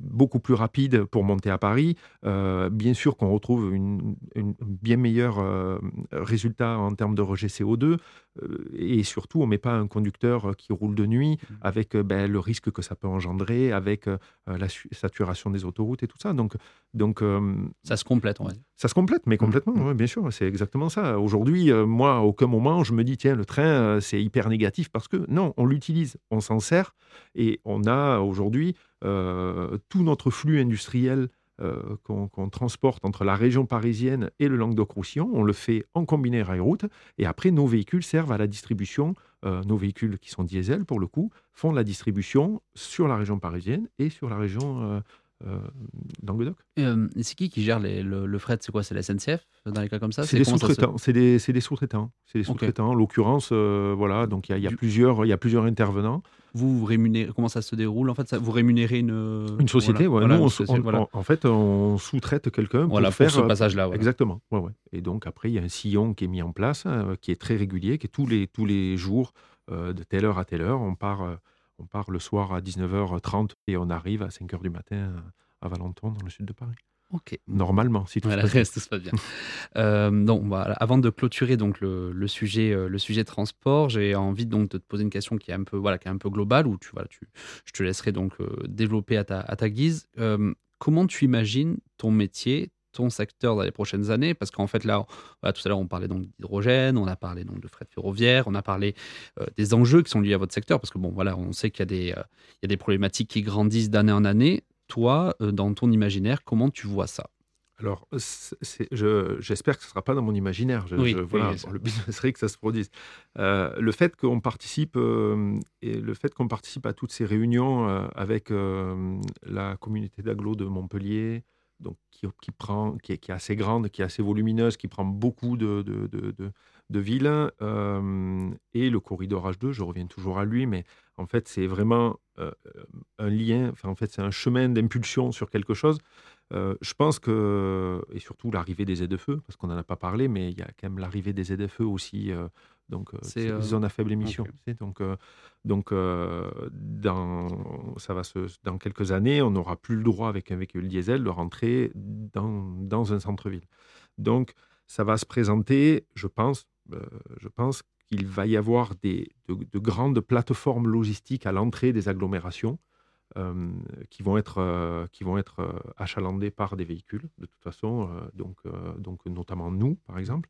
beaucoup plus rapide pour monter à Paris. Euh, bien sûr qu'on retrouve une, une bien meilleur euh, résultat en termes de rejet CO2. euh, et surtout, on ne met pas un conducteur qui roule de nuit avec euh, ben, le risque que ça peut engendrer, avec euh, la saturation des autoroutes et tout ça. Donc, donc euh, Ça se complète, on va dire. ça se complète, mais complètement, Mm. ouais, bien sûr, c'est exactement ça. Aujourd'hui, euh, moi, à aucun moment, je me dis, tiens, le train, euh, c'est hyper négatif parce que non, on l'utilise, on s'en sert et on a aujourd'hui euh, tout notre flux industriel euh, qu'on transporte entre la région parisienne et le Languedoc-Roussillon. On le fait en combiné rail-route et après, nos véhicules servent à la distribution. nos véhicules qui sont diesel, pour le coup, font la distribution sur la région parisienne et sur la région euh, euh, Languedoc. Et, euh, c'est qui qui gère les- le, le fret? C'est quoi? C'est la SNCF dans les cas comme ça? C'est des se- sous-traitants. C'est des, sous-traitants. C'est des sous-traitants. En l'occurrence, euh, voilà. Donc il y a, il y a Du- plusieurs, il y a plusieurs intervenants. Vous, vous rémunérez Comment ça se déroule En fait, ça, vous rémunérez une Une société. voilà, ouais. voilà, Nous, on une sous- société, on- voilà. on- en fait, on sous-traite quelqu'un pour pour faire ce euh, passage-là. Exactement. Ouais, ouais. Et donc après, il y a un sillon qui est mis en place, euh, qui est très régulier, qui est tous les tous les jours euh, de telle heure à telle heure. On part, euh, on part le soir à 19h30 et on arrive à 5h du matin à Valenton, dans le sud de Paris. Ok. Normalement, si tout se Voilà, passe bien. reste, tout se passe bien. Euh, donc, avant de clôturer donc le, le sujet, euh, le sujet transport, j'ai envie donc de te poser une question qui est un peu, voilà, qui est un peu globale, où tu, voilà, tu, je te laisserai donc euh, développer à ta, à ta guise. Comment tu imagines ton métier, ton secteur dans les prochaines années Parce qu'en fait là, voilà, tout à l'heure on parlait donc d'hydrogène, on a parlé donc de fret ferroviaire, on a parlé euh, des enjeux qui sont liés à votre secteur, parce que bon voilà, on sait qu'il y a des, euh, il y a des problématiques qui grandissent d'année en année. Toi, euh, dans ton imaginaire, comment tu vois ça? Alors, c'est- je- j'espère que ce ne sera pas dans mon imaginaire. Je- Oui, je- voilà, oui, ça- le but serait que ça se produise. Euh, le fait qu'on participe euh, et le fait qu'on participe à toutes ces réunions euh, avec la communauté d'agglo de Montpellier, donc qui, est, assez grande, qui est assez volumineuse, qui prend beaucoup de, de, villes, euh, et le corridor H2, je reviens toujours à lui, mais en fait, c'est vraiment euh, un lien, en fait, c'est un chemin d'impulsion sur quelque chose. Euh, je pense que, et surtout l'arrivée des ZFE, parce qu'on n'en a pas parlé, mais il y a quand même l'arrivée des ZFE aussi, euh, donc euh, C'est, euh, zone à faible émission. donc, donc dans, ça va se, dans quelques années, on n'aura plus le droit avec un véhicule diesel de rentrer dans, dans un centre-ville. Donc, ça va se présenter, je pense, je pense qu'il va y avoir des, de, de grandes plateformes logistiques à l'entrée des agglomérations qui vont être, qui vont être achalandées par des véhicules, de toute façon, donc, donc notamment nous, par exemple.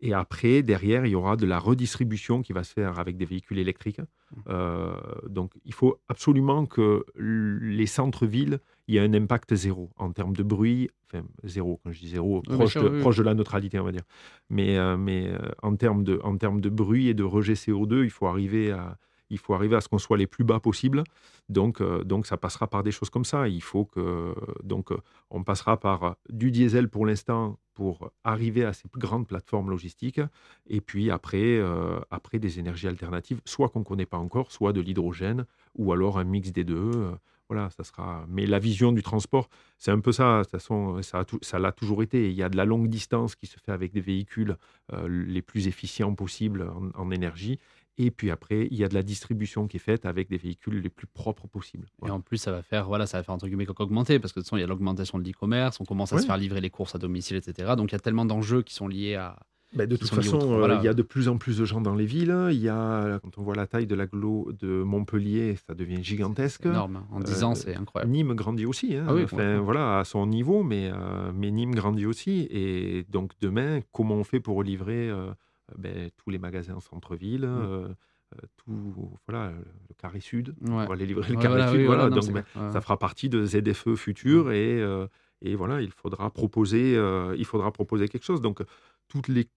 Et après, derrière, il y aura de la redistribution qui va se faire avec des véhicules électriques. Euh, donc, il faut absolument que les centres-villes, il y ait un impact zéro en termes de bruit, enfin zéro, quand je dis zéro, proche, de, oui, oui. proche de la neutralité, on va dire. Mais, euh, mais en, termes de, en termes de bruit et de rejet CO2, il faut arriver à, il faut arriver à ce qu'on soit les plus bas possible. Donc, euh, donc ça passera par des choses comme ça. Il faut que donc euh, on passera par euh, du diesel pour l'instant pour arriver à ces plus grandes plateformes logistiques, et puis après, après des énergies alternatives, soit qu'on ne connaît pas encore, soit de l'hydrogène, ou alors un mix des deux. voilà, ça sera. Mais la vision du transport, c'est un peu ça. De toute façon, ça ça l'a toujours été. Il y a de la longue distance qui se fait avec des véhicules les plus efficients possibles en énergie. Et puis après, il y a de la distribution qui est faite avec des véhicules les plus propres possibles. Et en plus, ça va faire, voilà, ça va faire entre guillemets qu'augmenter parce que de toute façon, il y a l'augmentation de l'e-commerce, on commence à se faire livrer les courses à domicile, etc. Donc il y a tellement d'enjeux qui sont liés à. Ben, de toute façon, euh, voilà. il y a de plus en plus de gens dans les villes. Il y a, quand on voit la taille de l'agglo de Montpellier, ça devient gigantesque. Énorme. En 10 Euh, ans, c'est incroyable. Nîmes grandit aussi, hein. Ah oui, enfin, voilà, à son niveau, mais, euh, mais Nîmes grandit aussi. Et donc demain, comment on fait pour livrer euh, ben, tous les magasins en centre-ville, euh, euh, tout, voilà, le carré sud. Ouais. on va les livrer le carré voilà, sud, oui, voilà. voilà, non, donc ben, ça fera partie de ZFE futur et, euh, et voilà, il faudra proposer, euh, il faudra proposer quelque chose. Donc toutes les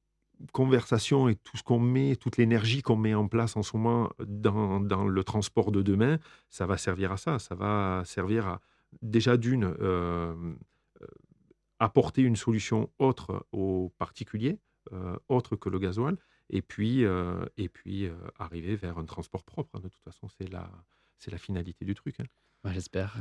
conversation et tout ce qu'on met, toute l'énergie qu'on met en place en ce moment dans, dans, le transport de demain, ça va servir à ça. Ça va servir à, déjà d'une, apporter une solution autre aux particuliers, autre que le gasoil, et puis, et puis arriver vers un transport propre. De toute façon, c'est la, c'est la finalité du truc. Hein.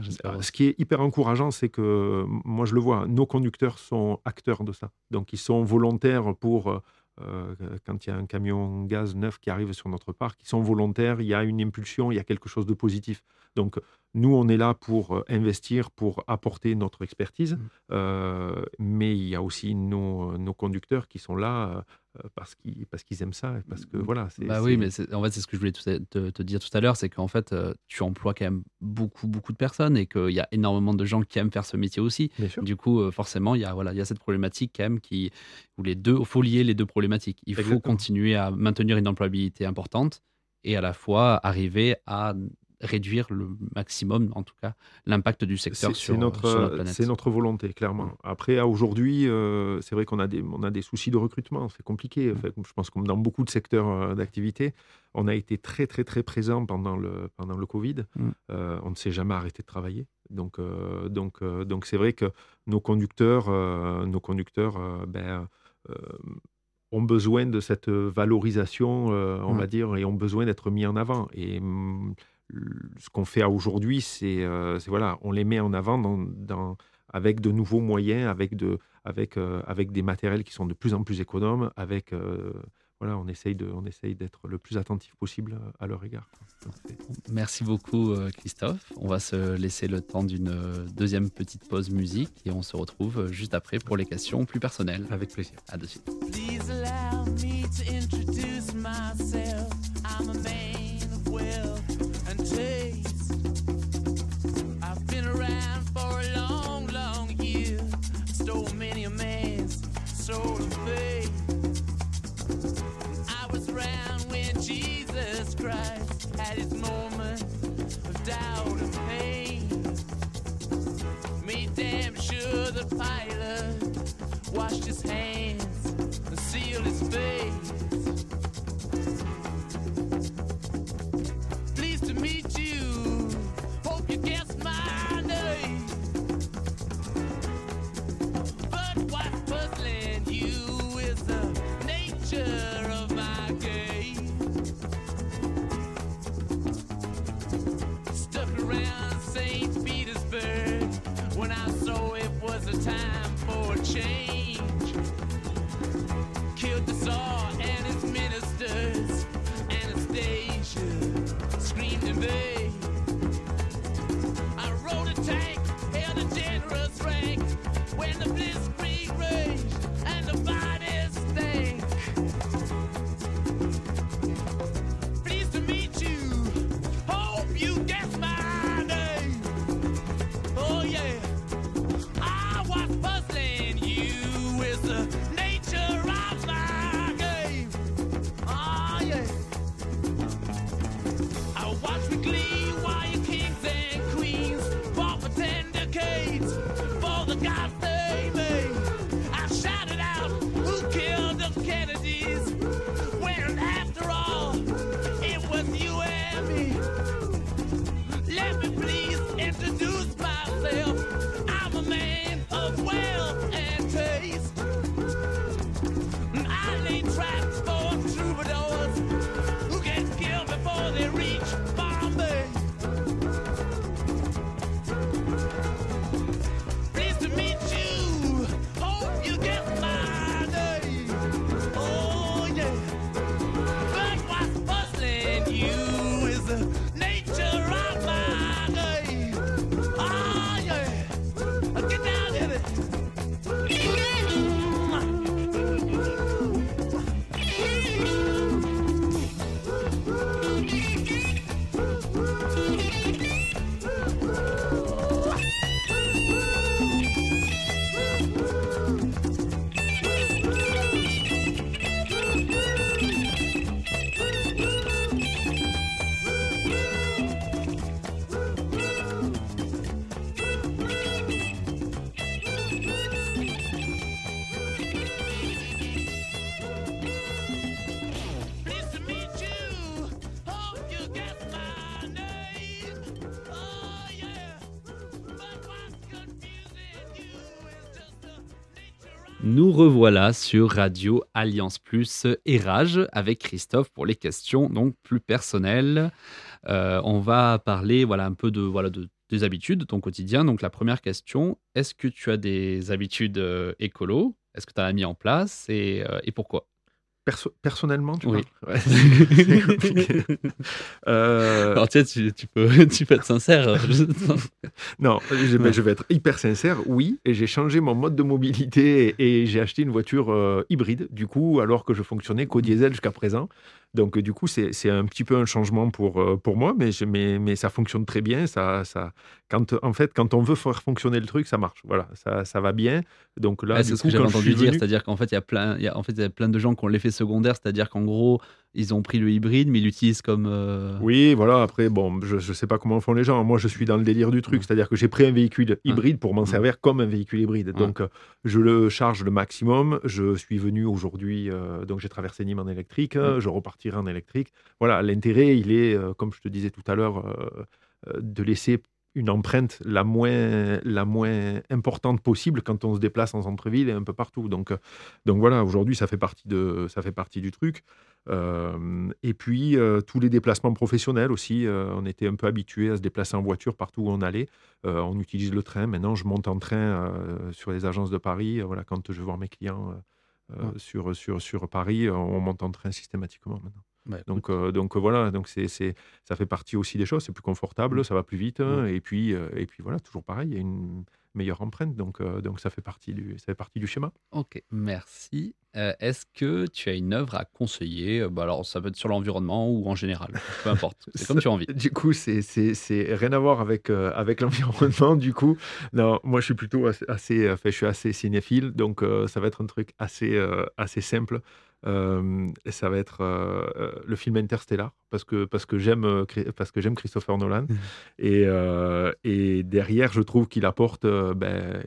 j'espère. Ce qui est hyper encourageant, c'est que moi je le vois, nos conducteurs sont acteurs de ça. Donc ils sont volontaires pour euh, quand il y a un camion gaz neuf qui arrive sur notre parc, ils sont volontaires, il y a une impulsion, il y a quelque chose de positif. Donc nous, on est là pour euh, investir, pour apporter notre expertise, mmh. euh, mais il y a aussi nos, nos conducteurs qui sont là euh, parce qu'ils parce qu'ils aiment ça parce que voilà bah oui mais en fait c'est ce que je voulais te, te, dire tout à l'heure c'est qu'en fait euh, tu emploies quand même beaucoup beaucoup de personnes et qu'il y a énormément de gens qui aiment faire ce métier aussi. Du coup euh, forcément il y a voilà il y a cette problématique quand même qui où les deux faut lier les deux problématiques. Il faut continuer à maintenir une employabilité importante et à la fois arriver à réduire le maximum, en tout cas, l'impact du secteur sur, notre, planète. C'est notre volonté, clairement. Mm. Après, aujourd'hui, euh, c'est vrai qu'on a, des, on a des soucis de recrutement, c'est compliqué. Mm. je pense que dans beaucoup de secteurs euh, d'activité, on a été très, très, très présent pendant le, pendant le Covid. Mm. Euh, on ne s'est jamais arrêté de travailler. Donc, donc, donc c'est vrai que nos conducteurs, nos conducteurs ben, ont besoin de cette valorisation, on va dire, et ont besoin d'être mis en avant. Et ce qu'on fait aujourd'hui, euh, c'est voilà, on les met en avant dans, avec de nouveaux moyens, avec, de, avec, euh, avec des matériels qui sont de plus en plus économes, avec euh, voilà, on essaye de, on essaye d'être le plus attentif possible à leur égard. Merci beaucoup Christophe. On va se laisser le temps d'une deuxième petite pause musique et on se retrouve juste après pour les questions plus personnelles. Avec plaisir. À de suite. soul of faith. I was around when Jesus Christ had his moment of doubt and pain. Made damn sure the pilot washed his hands and sealed his face. Nous revoilà sur Radio Alliance Plus et Rage avec Christophe pour les questions donc plus personnelles. Euh, on va parler voilà un peu de voilà de des habitudes de ton quotidien. Donc la première question, est-ce que tu as des habitudes euh, écolo? Est-ce que tu as mis en place? Et, euh, et pourquoi? Personnellement, tu Oui. vois C'est compliqué. Euh, Alors tiens, tu, tu peux, tu peux être sincère. Non, je, je vais être hyper sincère. Oui, et j'ai changé mon mode de mobilité et, et j'ai acheté une voiture euh, hybride, du coup, alors que je fonctionnais qu'au diesel jusqu'à présent. Donc, du coup, c'est un petit peu un changement pour, euh, pour moi, mais, je- mais, mais ça fonctionne très bien. Ça, ça, quand, en fait, quand on veut faire fonctionner le truc, ça marche. Voilà, ça, ça va bien. Donc là, Ouais, c'est ce que j'avais je entendu dire, venu- c'est-à-dire qu'en fait, il y a plein, il y a, en fait, il y a plein de gens qui ont l'effet secondaire, c'est-à-dire qu'en gros, ils ont pris le hybride, mais ils l'utilisent comme. euh, Oui, voilà. Après, bon, je ne sais pas comment font les gens. Moi, je suis dans le délire du truc. C'est-à-dire que j'ai pris un véhicule hybride pour m'en servir comme un véhicule hybride. Donc, euh, je le charge le maximum. Je suis venu aujourd'hui, euh, donc j'ai traversé Nîmes en électrique. Je repartirai en électrique. Voilà, l'intérêt, il est, euh, comme je te disais tout à l'heure, de laisser une empreinte la moins, la moins importante possible quand on se déplace en centre-ville et un peu partout. Donc, euh, donc voilà, aujourd'hui, ça fait partie de, ça fait partie du truc. Euh, et puis, euh, tous les déplacements professionnels aussi, euh, on était un peu habitués à se déplacer en voiture partout où on allait. On utilise le train. Maintenant, je monte en train sur les agences de Paris. Voilà, quand je veux voir mes clients Ouais. sur, sur, sur Paris, on monte en train systématiquement maintenant. Ouais, Donc, euh, donc euh, voilà, donc c'est, c'est, ça fait partie aussi des choses. C'est plus confortable, Mm. ça va plus vite. hein, Et, puis, euh, et puis voilà, toujours pareil, il y a une meilleure empreinte. Donc, euh, donc ça, fait partie du, ça fait partie du schéma. Ok, merci. Est-ce que tu as une œuvre à conseiller? Bah Alors, ça peut être sur l'environnement ou en général, peu importe. C'est comme tu as envie. Du coup, c'est, c'est, c'est rien à voir avec, avec l'environnement. Du coup, non, moi, je suis plutôt assez, je suis assez cinéphile, donc ça va être un truc assez, assez simple. Euh, et ça va être euh, euh, le film Interstellar parce que parce que j'aime euh, parce que j'aime Christopher Nolan et, euh, et derrière je trouve qu'il apporte euh, ben,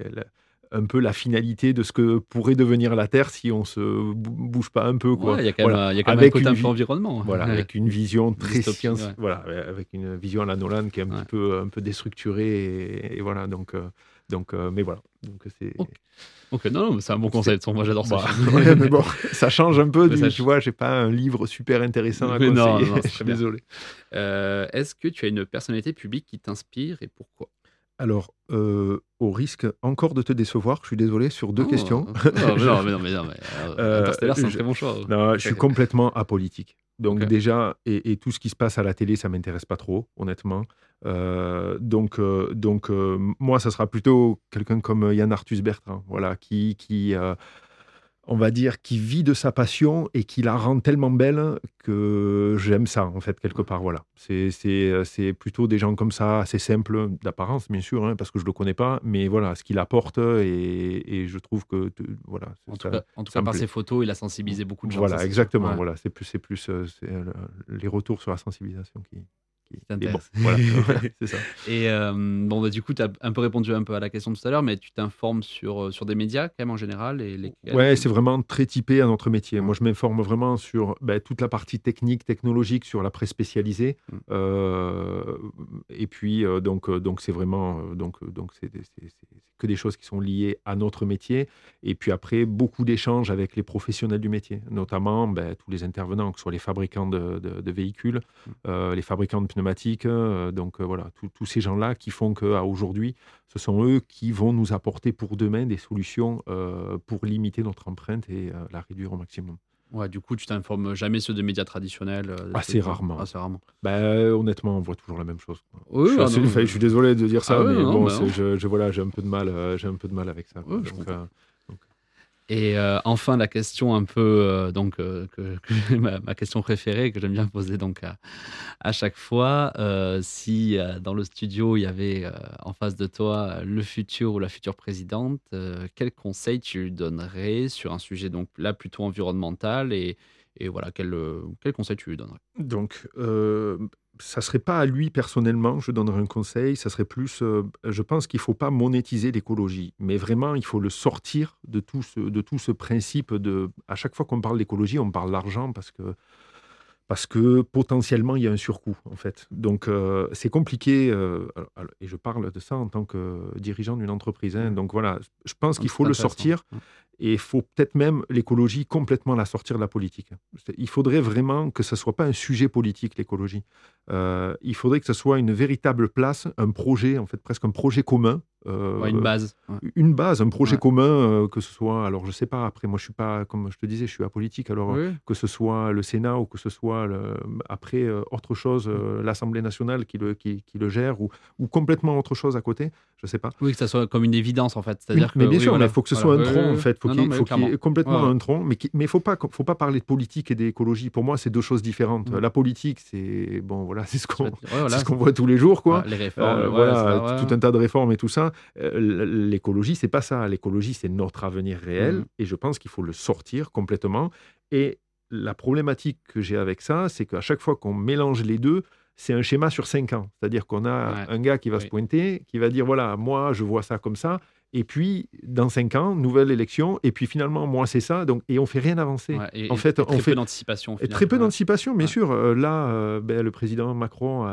un peu la finalité de ce que pourrait devenir la Terre si on se bou- bouge pas un peu quoi. Ouais, Il y a quand même, Voilà. un- a quand même un Avec côté une un peu environnement. Voilà, Ouais. avec une vision très science, ouais. voilà, avec une vision à la Nolan qui est un Ouais. petit peu, un peu déstructurée et, et voilà, donc, donc, euh, mais voilà, donc c'est. Ok. Ok, non, non, mais c'est un bon conseil. Moi, j'adore ça. Bah, ouais, mais bon, ça change un peu. Du, ça tu vois, j'ai pas un livre super intéressant à Mais non, conseiller. non, c'est je suis désolé. Euh, Est-ce que tu as une personnalité publique qui t'inspire et pourquoi? Alors, euh, au risque encore de te décevoir, je suis désolé sur deux Oh, questions. oh, mais non, mais non, mais non, mais, euh, Euh, c'est un je- très bon choix. Non, je suis complètement apolitique. Donc déjà, et, et tout ce qui se passe à la télé, ça m'intéresse pas trop, honnêtement. Euh, donc, euh, donc euh, moi, ça sera plutôt quelqu'un comme Yann Arthus Bertrand, voilà, qui, qui euh, on va dire, qui vit de sa passion et qui la rend tellement belle que j'aime ça, en fait, quelque part. Voilà. C'est, euh, plutôt des gens comme ça, assez simples d'apparence, bien sûr, hein, parce que je le connais pas, mais voilà, ce qu'il apporte et, et je trouve que, voilà. En tout ça- cas, en tout ça cas me par ses photos, il a sensibilisé beaucoup de gens. Voilà, exactement. Ouais. Voilà, c'est plus, c'est plus euh, euh, le- les retours sur la sensibilisation qui. Qui et bon, t'intéresse. voilà, c'est ça. Et euh, bon, bah, du coup, tu as un peu répondu un peu à la question tout à l'heure, mais tu t'informes sur, euh, sur des médias quand même en général et lesquels Ouais, c'est vraiment très typé à notre métier. Moi, je m'informe vraiment sur ben, toute la partie technique, technologique, sur la presse spécialisée. Mm. Euh, et puis, euh, donc, donc c'est vraiment, donc, donc c'est, que des choses qui sont liées à notre métier. Et puis après, beaucoup d'échanges avec les professionnels du métier, notamment ben, tous les intervenants, que ce soit les fabricants de, de- de véhicules, Mm. euh, les fabricants de pneumatiques. euh, donc euh, voilà, tous- ces gens-là qui font qu'aujourd'hui, ce sont eux qui vont nous apporter pour demain des solutions euh, pour limiter notre empreinte et la réduire au maximum. Ouais, du coup, tu t'informes jamais sur des médias traditionnels euh, Assez euh, rarement. Assez rarement. Ben, honnêtement, on voit toujours la même chose. Oui, je, suis ah assez- non, enfin, mais- je suis désolé de dire ça, Ah mais non, bon, bah je, je- voilà, j'ai un peu de mal, j'ai un peu de mal avec ça. Donc, euh, Et euh, enfin, la question un peu, euh, donc, euh, ma, question préférée que j'aime bien poser donc à, à chaque fois, si dans le studio il y avait en face de toi le futur ou la future présidente, quel conseil tu lui donnerais sur un sujet donc là plutôt environnemental et, et voilà quel, quel conseil tu lui donnerais? Donc, ça serait pas à lui personnellement, je donnerais un conseil, ça serait plus, euh, je pense qu'il faut pas monétiser l'écologie, mais vraiment, il faut le sortir de tout ce, de tout ce principe de, à chaque fois qu'on parle d'écologie, on parle d'argent parce que parce que potentiellement il y a un surcoût en fait. Donc euh, c'est compliqué euh, et je parle de ça en tant que dirigeant d'une entreprise. hein. Donc voilà, je pense qu'il C'est faut le sortir et il faut peut-être même l'écologie complètement la sortir de la politique. C'est- Il faudrait vraiment que ce soit pas un sujet politique l'écologie. Euh, il faudrait que ce soit une véritable place, un projet en fait presque un projet commun. Euh, Ouais, une base. ouais. une base, un projet Ouais. commun, euh, que ce soit, alors je sais pas, après moi je suis pas, comme je te disais, je suis apolitique, alors Oui. que ce soit le Sénat ou que ce soit le- après euh, autre chose, l'Assemblée nationale qui le, qui, qui le gère ou, ou complètement autre chose à côté, je sais pas. Oui, que ça soit comme une évidence en fait. C'est-à-dire mais que, bien oui, sûr, voilà. il faut que ce Voilà. soit un tronc en fait, faut qu'il Non, faut qu'il y ait complètement un tronc, mais il faut pas faut pas parler de politique et d'écologie. Pour moi, c'est deux choses différentes. Mm. La politique, c'est bon, voilà, c'est ce qu'on Ouais, voilà. c'est ce qu'on voit tous les jours, quoi. Les réformes, voilà, tout un tas de réformes et tout ça. Euh, L'écologie, c'est pas ça. L'écologie, c'est notre avenir réel Mhm. et je pense qu'il faut le sortir complètement. Et la problématique que j'ai avec ça, c'est qu'à chaque fois qu'on mélange les deux, c'est un schéma sur cinq ans. C'est-à-dire qu'on a Ouais. un gars qui va Oui. se pointer, qui va dire voilà, moi, je vois ça comme ça. Et puis, dans cinq ans, nouvelle élection. Et puis, finalement, moi, c'est ça. Donc, et on fait rien avancer. Ouais, et- en et- fait, et on très fait- peu d'anticipation. très peu Ouais. d'anticipation, bien Ouais. sûr. Euh, là, euh, ben, le président Macron a,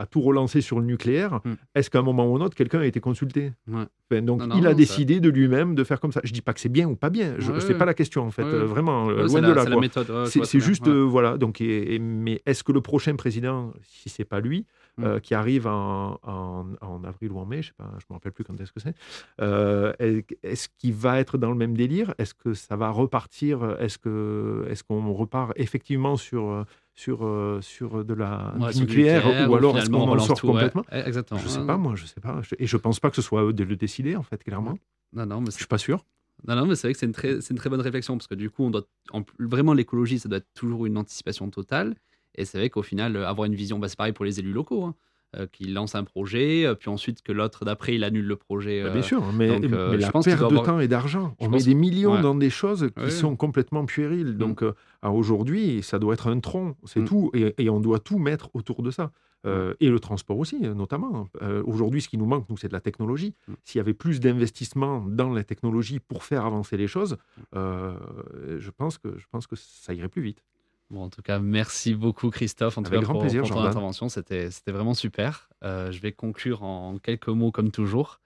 a tout relancé sur le nucléaire. Mm. Est-ce qu'à un moment ou un autre, quelqu'un a été consulté? Enfin, Donc, Non, non, il a décidé de lui-même de faire comme ça. Je dis pas que c'est bien ou pas bien. Sais ouais. pas la question, en fait. Euh, vraiment, loin de là. C'est la je C'est très juste, voilà. Donc, mais est-ce que le prochain président, si c'est pas lui, Mm. euh, qui arrive en, en- en avril ou en mai, je je me rappelle plus quand est-ce que c'est, euh, est- est-ce qu'il va être dans le même délire? Est-ce que ça va repartir? Est-ce qu'on repart effectivement sur sur sur de la Ouais, nucléaire, ou alors est-ce qu'on on en sort tout, ouais. complètement? Eh, Exactement. Je sais Ouais, pas, moi, je sais pas. Et je pense pas que ce soit à eux de le décider, en fait, clairement. Non, non, mais Je suis pas sûr. Non, non, mais c'est vrai que c'est une, très, une très bonne réflexion parce que du coup, on doit, en- vraiment, l'écologie, ça doit être toujours une anticipation totale. Et c'est vrai qu'au final, euh, avoir une vision, bah, c'est pareil pour les élus locaux, hein, euh, qui lancent un projet, euh, puis ensuite que l'autre d'après, il annule le projet. Bah, bien sûr, mais, donc, mais je la pense perte de avoir- temps et d'argent. Je On met pense- des millions ouais. dans des choses qui Ouais. sont complètement puériles. Donc, euh, à aujourd'hui, ça doit être un tronc, c'est Mm. tout. Et, et on doit tout mettre autour de ça. Euh, Et le transport aussi, notamment. Euh, aujourd'hui, ce qui nous manque, nous, c'est de la technologie. Mm. S'il y avait plus d'investissement dans la technologie pour faire avancer les choses, euh, je, pense que, je pense que ça irait plus vite. Bon, en tout cas, merci beaucoup, Christophe, en tout Avec cas, grand pour, plaisir, pour ton Jordan. intervention. C'était, c'était vraiment super. Euh, je vais conclure en quelques mots, comme toujours.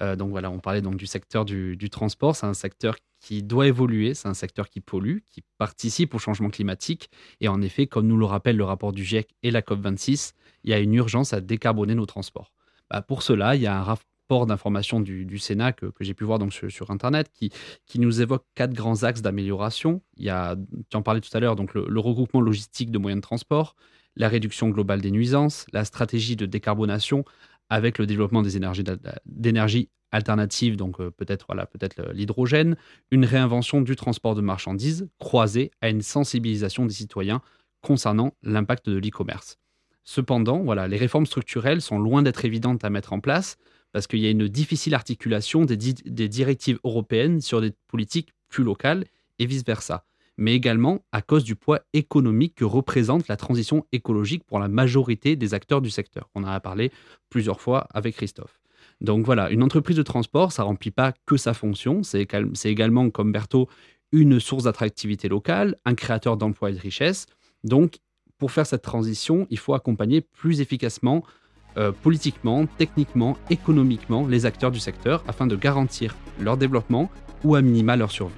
Euh, donc voilà, on parlait donc du secteur du, du transport. C'est un secteur qui doit évoluer. C'est un secteur qui pollue, qui participe au changement climatique. Et en effet, comme nous le rappelle le rapport du GIEC et la COP26, il y a une urgence à décarboner nos transports. Bah, pour cela, il y a un rapport d'information du, Sénat que, j'ai pu voir donc sur, Internet qui, qui nous évoque quatre grands axes d'amélioration. Il y a, tu en parlais tout à l'heure, donc le, le regroupement logistique de moyens de transport, la réduction globale des nuisances, la stratégie de décarbonation avec le développement des énergies, d'énergies alternatives, donc euh, peut-être voilà, le- l'hydrogène, une réinvention du transport de marchandises croisée à une sensibilisation des citoyens concernant l'impact de l'e-commerce. Cependant, voilà, les réformes structurelles sont loin d'être évidentes à mettre en place parce qu'il y a une difficile articulation des, di- des directives européennes sur des politiques plus locales et vice-versa, mais également à cause du poids économique que représente la transition écologique pour la majorité des acteurs du secteur. On en a parlé plusieurs fois avec Christophe. Donc voilà, une entreprise de transport, ça remplit pas que sa fonction, c'est également, comme Berthaud, une source d'attractivité locale, un créateur d'emplois et de richesses. Donc, pour faire cette transition, il faut accompagner plus efficacement, euh, politiquement, techniquement, économiquement, les acteurs du secteur afin de garantir leur développement ou à minima leur survie.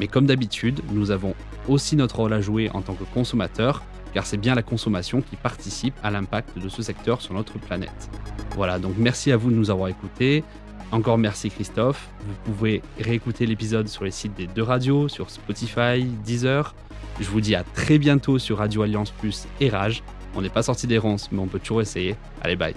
Mais comme d'habitude, nous avons aussi notre rôle à jouer en tant que consommateurs, car c'est bien la consommation qui participe à l'impact de ce secteur sur notre planète. Voilà, donc merci à vous de nous avoir écoutés. Encore merci Christophe. Vous pouvez réécouter l'épisode sur les sites des deux radios, sur Spotify, Deezer. Je vous dis à très bientôt sur Radio Alliance Plus et Rage. On n'est pas sorti des ronces, mais on peut toujours essayer. Allez, bye.